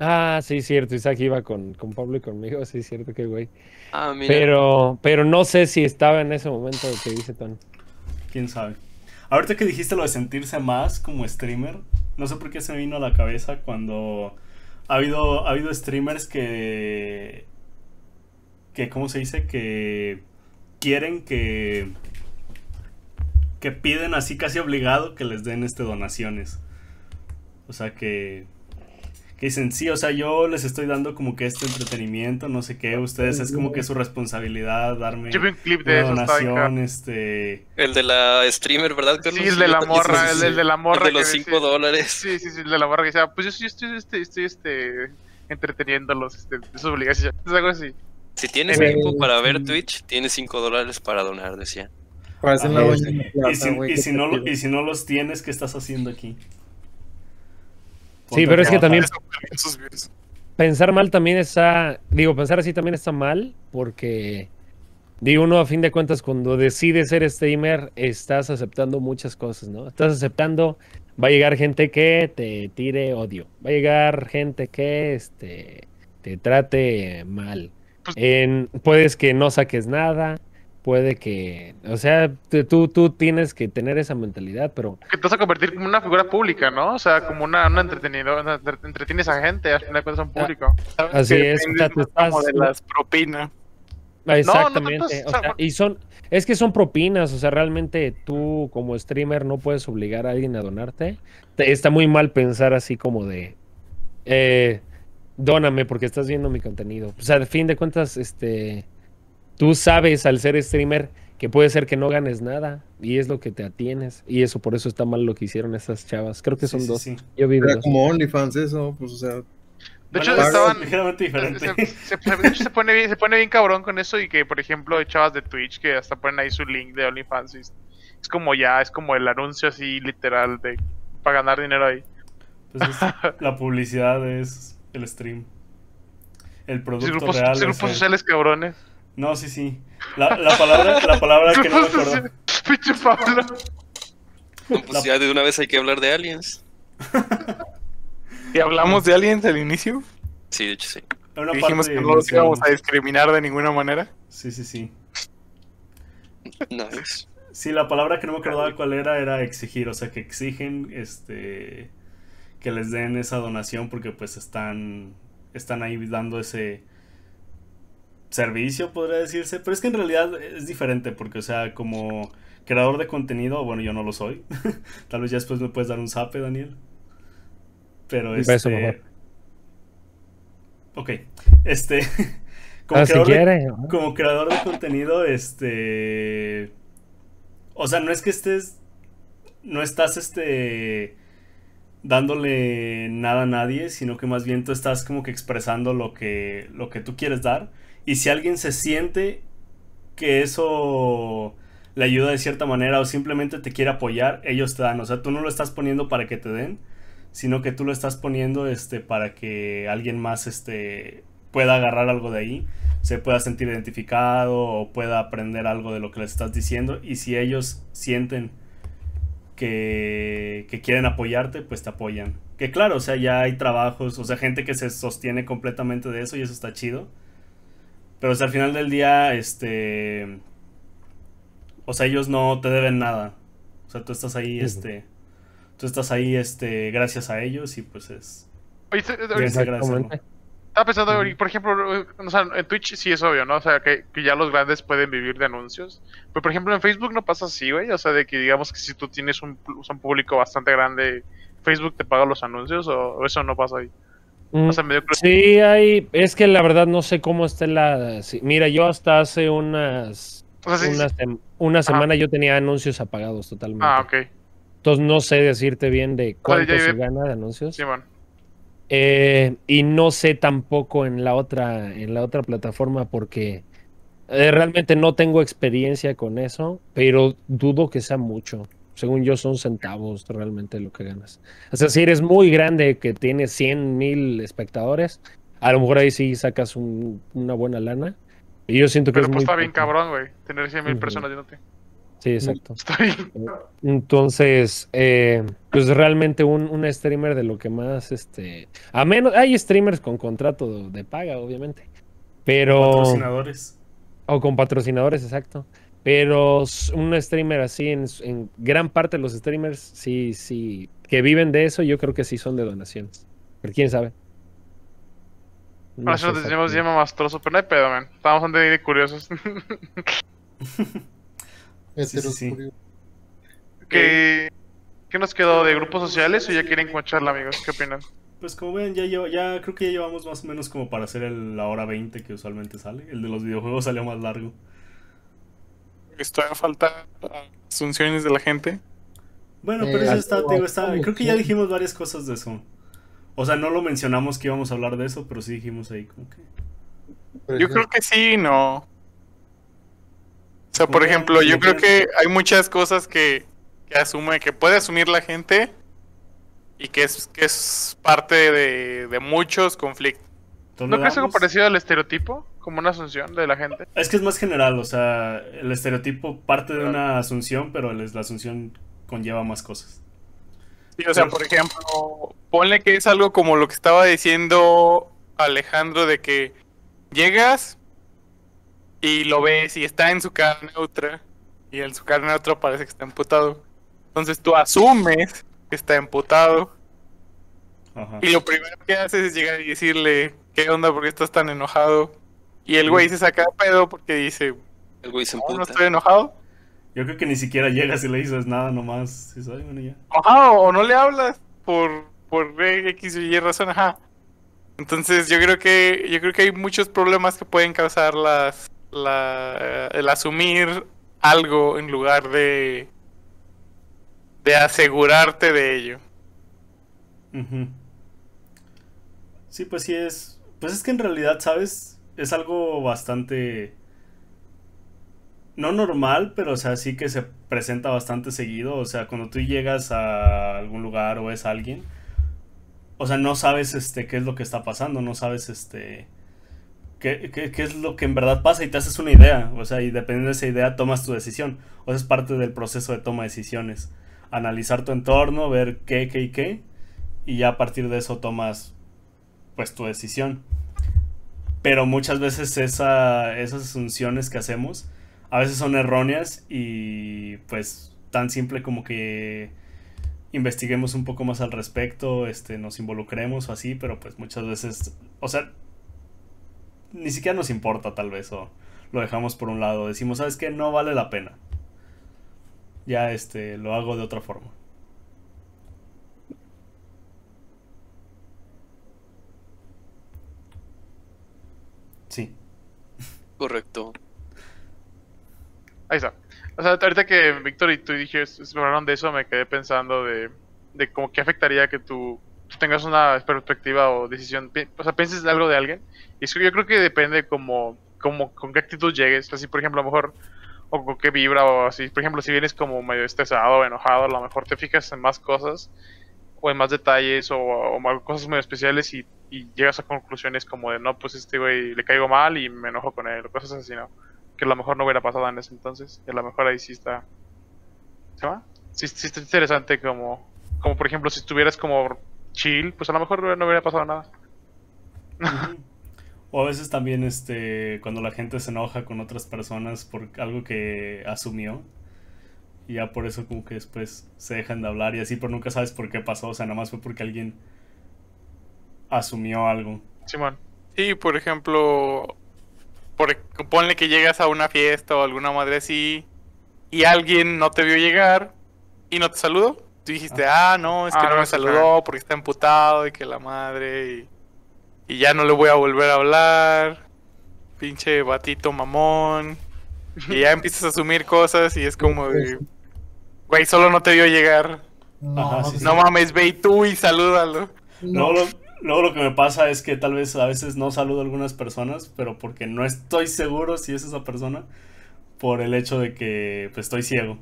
Ah, sí, cierto. Isaac iba con, con Pablo y conmigo. Sí, cierto, qué güey. Ah, mira. Pero, pero no sé si estaba en ese momento que dice Tony. ¿Quién sabe? Ahorita que dijiste lo de sentirse más como streamer, no sé por qué se me vino a la cabeza cuando ha habido, ha habido streamers que... que ¿Cómo se dice? Que quieren que... que piden así casi obligado que les den este donaciones. O sea que que dicen, sí, o sea, yo les estoy dando como que este entretenimiento, no sé qué, ustedes es como que su responsabilidad darme Yo vi un clip de una eso, donación, este... El de la streamer, ¿verdad, Carlos? Sí, el de la Yo- morra, el, sí, el de la morra. El de los que 5 dice- dólares. Sí, sí, sí, el de la morra que decía, pues yo, sí estoy, este, estoy, este, entreteniéndolos, este, sus obligaciones, es algo así. Si tienes Eh, tiempo para ver sí. Twitch, tienes 5 dólares para donar, decía. La y, si, güey, y ¿qué si te no, lo- pido? y si no los tienes, ¿qué estás haciendo aquí? Sí, pero es que también pensar mal también está, digo, pensar así también está mal, porque, digo, uno a fin de cuentas cuando decide ser streamer, estás aceptando muchas cosas, ¿no? Estás aceptando, va a llegar gente que te tire odio, va a llegar gente que, este, te trate mal. Pues- En, puedes que no saques nada, puede que, o sea, te- tú, tú tienes que tener esa mentalidad, pero Que te vas a convertir como una figura pública, ¿no? O sea, como una, una entretenidora, entretienes a gente, al final de cuentas son público. ¿Sabes? Así Que es, o sea, te más como estás- de las propinas. Ah, Exactamente. o o sea, y son, es que son propinas, o sea, realmente tú como streamer no puedes obligar a alguien a donarte. Te- está muy mal pensar así como de, eh, dóname porque estás viendo mi contenido. O sea, al fin de cuentas, este, tú sabes al ser streamer que puede ser que no ganes nada y es lo que te atienes y eso por eso está mal lo que hicieron estas chavas. Creo que Sí, son sí, dos. sí. Yo vi Era dos. como OnlyFans eso, pues o sea, De hecho, estaban... Se, se- se- de hecho, se pone bien, se pone bien cabrón con eso y que, por ejemplo, hay chavas de Twitch que hasta ponen ahí su link de OnlyFans. y es, es como ya, es como el anuncio así literal de para ganar dinero ahí. Pues es- la publicidad es el stream. El Sí, producto grupos, real. sí, es grupos el- sociales cabrones. No, sí, sí. La, la palabra, la palabra que no me acuerdo. Pinche Pablo. No, pues La- ya de una vez hay que hablar de aliens. ¿Y hablamos de aliens al inicio? Sí, de hecho sí. Una Dijimos que no los íbamos a discriminar de ninguna manera. Sí, sí, sí. Nice. Sí, la palabra que no me acordaba cuál era era exigir, o sea, que exigen este que les den esa donación porque pues están están ahí dando ese servicio, podría decirse, pero es que en realidad es diferente porque o sea, como creador de contenido, bueno, yo no lo soy. Tal vez ya después me puedes dar un zape, Daniel. Pero Un beso, este. Ok, este como Ah, si creador de- como creador de contenido, este. O sea, no es que estés. No estás, este. Dándole nada a nadie, sino que más bien tú estás como que expresando lo que, lo que tú quieres dar. Y si alguien se siente que eso le ayuda de cierta manera o simplemente te quiere apoyar, ellos te dan. O sea, tú no lo estás poniendo para que te den, sino que tú lo estás poniendo este, para que alguien más este, pueda agarrar algo de ahí, se pueda sentir identificado o pueda aprender algo de lo que les estás diciendo. Y si ellos sienten que, que quieren apoyarte, pues te apoyan. Que claro, o sea, ya hay trabajos, o sea, gente que se sostiene completamente de eso y eso está chido. Pero o sea, al final del día, este... O sea, ellos no te deben nada. O sea, tú estás ahí, este... Tú estás ahí, este, gracias a ellos y pues es... Oye, se-. Estaba pensando, por ejemplo, o sea, en Twitch sí es obvio, ¿no? O sea, que, que ya los grandes pueden vivir de anuncios. Pero, por ejemplo, en Facebook no pasa así, güey. O sea, de que digamos que si tú tienes un, público bastante grande, Facebook te paga los anuncios o, o eso no pasa ahí. Mm, O sea. Sí, hay, es que la verdad no sé cómo está la... sí, mira, yo hasta hace unas, O sea, sí, una, sí. sem- una semana yo tenía anuncios apagados totalmente. Ah, ok. Entonces no sé decirte bien de cuánto ya se gana de anuncios. Sí, man. Eh, y no sé tampoco en la otra, en la otra plataforma porque eh, realmente no tengo experiencia con eso, pero dudo que sea mucho. Según yo son centavos realmente lo que ganas. O sea, si eres muy grande que tienes 100 mil espectadores, a lo mejor ahí sí sacas un- una buena lana. Y yo siento que Pero es pues muy está bien cabrón, güey. Tener 100 mil personas viéndote. Sí, exacto. Está bien. Entonces, eh, pues realmente un, un streamer de lo que más, este, a menos, hay streamers con contrato de paga, obviamente, pero, Patrocinadores. o con patrocinadores, exacto, pero un streamer así, en, gran parte de los streamers, sí, sí, que viven de eso, yo creo que sí son de donaciones, pero quién sabe. No eso lo decimos exactamente. llama mastroso, pero no hay pedo, man. Estábamos bastante de curiosos. Sí, sí, ¿Qué nos quedó de grupos sociales o ya quieren con charla, amigos? ¿Qué opinan? Pues como ven, ya, lleva- ya creo que ya llevamos más o menos como para hacer el- la hora 20 que usualmente sale. El de los videojuegos salió más largo. Esto falta asunciones de la gente. Bueno, Eh, pero eso al- está, digo, está, creo que ya dijimos varias cosas de eso. O sea, no lo mencionamos que íbamos a hablar de eso, pero sí dijimos ahí como que... Yo creo que sí, no. O sea, por ejemplo, yo creo que hay muchas cosas que, que asume, que puede asumir la gente y que es, que es parte de, de muchos conflictos. ¿No crees algo parecido al estereotipo? Como una asunción de la gente. Es que es más general, o sea, el estereotipo parte de una asunción, pero la asunción conlleva más cosas. Sí, o sea, por ejemplo, ponle que es algo como lo que estaba diciendo Alejandro de que llegas y lo ves y está en su cara neutra y en su cara neutra parece que está emputado. Entonces tú asumes que está emputado Ajá. y lo primero que haces es llegar y decirle, ¿qué onda? ¿Por qué estás tan enojado? Y el güey se saca de pedo porque dice, El güey se no, no emputa. estoy enojado. Yo creo que ni siquiera llegas y le dices nada nomás. "Ay, bueno, ya". Ajá, o no le hablas por, por X o Y razón, ajá. Entonces yo creo que yo creo que hay muchos problemas que pueden causar las el asumir algo en lugar de de asegurarte de ello. Ujú. Sí, pues sí es. Pues es que en realidad, ¿sabes? Es algo bastante. No normal, pero o sea, sí que se presenta bastante seguido. O sea, cuando tú llegas a algún lugar o ves a alguien. O sea, no sabes este qué es lo que está pasando, no sabes este. Qué, qué- es lo que en verdad pasa y te haces una idea. O sea, y dependiendo de esa idea tomas tu decisión. O sea, es parte del proceso de toma de decisiones. Analizar tu entorno, ver qué, qué y qué y ya a partir de eso tomas pues tu decisión. Pero muchas veces esa, esas asunciones que hacemos a veces son erróneas y pues tan simple como que investiguemos un poco más al respecto, este, nos involucremos o así, pero pues muchas veces, o sea, ni siquiera nos importa tal vez o lo dejamos por un lado, decimos, ¿sabes qué? No vale la pena. Ya este, lo hago de otra forma. Sí. Correcto. Ahí está. O sea, ahorita que Víctor y tú dijiste, hablaron de eso, me quedé pensando de, de cómo que afectaría que tú, tú tengas una perspectiva o decisión, o sea, pienses algo de alguien. Y eso yo creo que depende como, como con qué actitud llegues. Así, por ejemplo, a lo mejor, o con qué vibra, o así. Por ejemplo, si vienes como medio estresado o enojado, a lo mejor te fijas en más cosas, o en más detalles, o, o cosas muy especiales y, y llegas a conclusiones como de, no, pues este güey le caigo mal y me enojo con él, o cosas así, ¿no? que a lo mejor no hubiera pasado en ese entonces. Y a lo mejor ahí sí está. ¿Se llama? Sí, sí está interesante como. Como por ejemplo, si estuvieras como chill, pues a lo mejor no hubiera pasado nada. O a veces también este cuando la gente se enoja con otras personas por algo que asumió y ya por eso como que después se dejan de hablar y así, pero nunca sabes por qué pasó, o sea, nada más fue porque alguien asumió algo. Simón. Sí, por ejemplo, por, ponle que llegas a una fiesta o alguna madre así y alguien no te vio llegar y no te saludó. Tú dijiste, ah, no, es que Ah, no no, me saludó porque está emputado y que la madre y, y ya no le voy a volver a hablar. Pinche batito mamón. Y ya empiezas a asumir cosas y es como de, güey, solo no te vio llegar. No, Ajá, sí, sí. No mames, ve y tú y salúdalo. no. Luego, lo, luego lo que me pasa es que tal vez a veces no saludo a algunas personas, pero porque no estoy seguro si es esa persona, por el hecho de que pues, estoy ciego.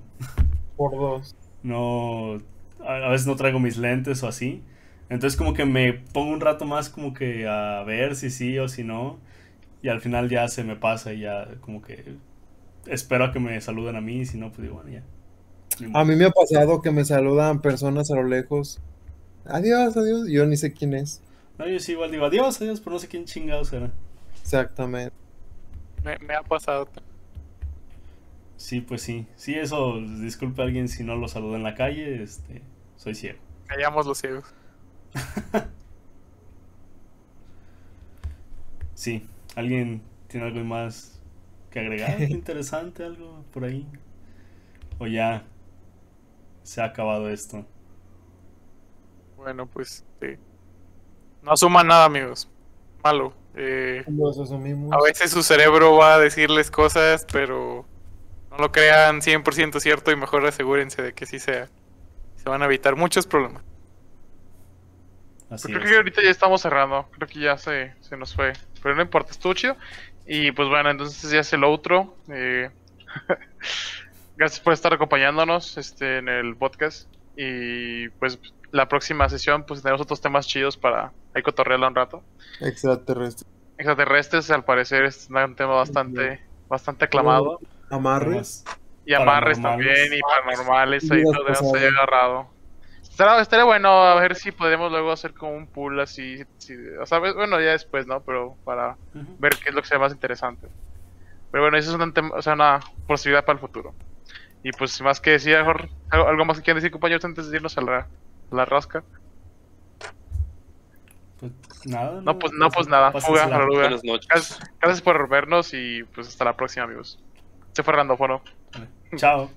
por dos. No, a, a veces no traigo mis lentes o así. Entonces como que me pongo un rato más como que a ver si sí o si no. Y al final ya se me pasa y ya como que espero a que me saluden a mí y si no, pues digo, bueno, ya. A mí me ha pasado que me saludan personas a lo lejos. Adiós, adiós. Yo ni sé quién es. No, yo sí igual digo adiós, adiós, pero no sé quién chingados será. Exactamente. Me, me ha pasado. Sí, pues sí. Sí, eso, disculpe a alguien si no lo saludo en la calle, este, soy ciego. Callamos los ciegos. Sí, ¿alguien tiene algo más que agregar? Interesante, algo por ahí. O ya se ha acabado esto. Bueno, pues sí. No asuman nada, amigos. Malo. Eh, Los asumimos. a veces su cerebro va a decirles cosas, pero no lo crean 100% cierto y mejor asegúrense de que sí sea. Se van a evitar muchos problemas. Así creo es. que ahorita ya estamos cerrando. Creo que ya se, se nos fue. Pero no importa, estuvo chido. Y pues bueno, entonces ya es el outro. Eh, gracias por estar acompañándonos este, en el podcast. Y pues la próxima sesión, pues tenemos otros temas chidos para ahí cotorrearla un rato. Extraterrestre. Extraterrestres, al parecer, es un tema bastante, bastante aclamado. Amarres. Y amarres Paranormales. también, y paranormales, ahí Vidas lo tenemos ahí pasadas. agarrado. Estará, estaría bueno a ver si podemos luego hacer como un pool así, si- o sea, bueno, ya después, ¿no? Pero para ver qué es lo que sea más interesante. Pero bueno, eso es un tema- o sea, una posibilidad para el futuro. Y pues, sin más que decir, mejor, algo, algo más que quieran decir, compañeros, antes de irnos a la, a la rasca. Pues nada. No, pues, no, pues nada, fuga, la. Buenas noches. Gracias, gracias por vernos y pues hasta la próxima, amigos. Se fue Randofono. Chao.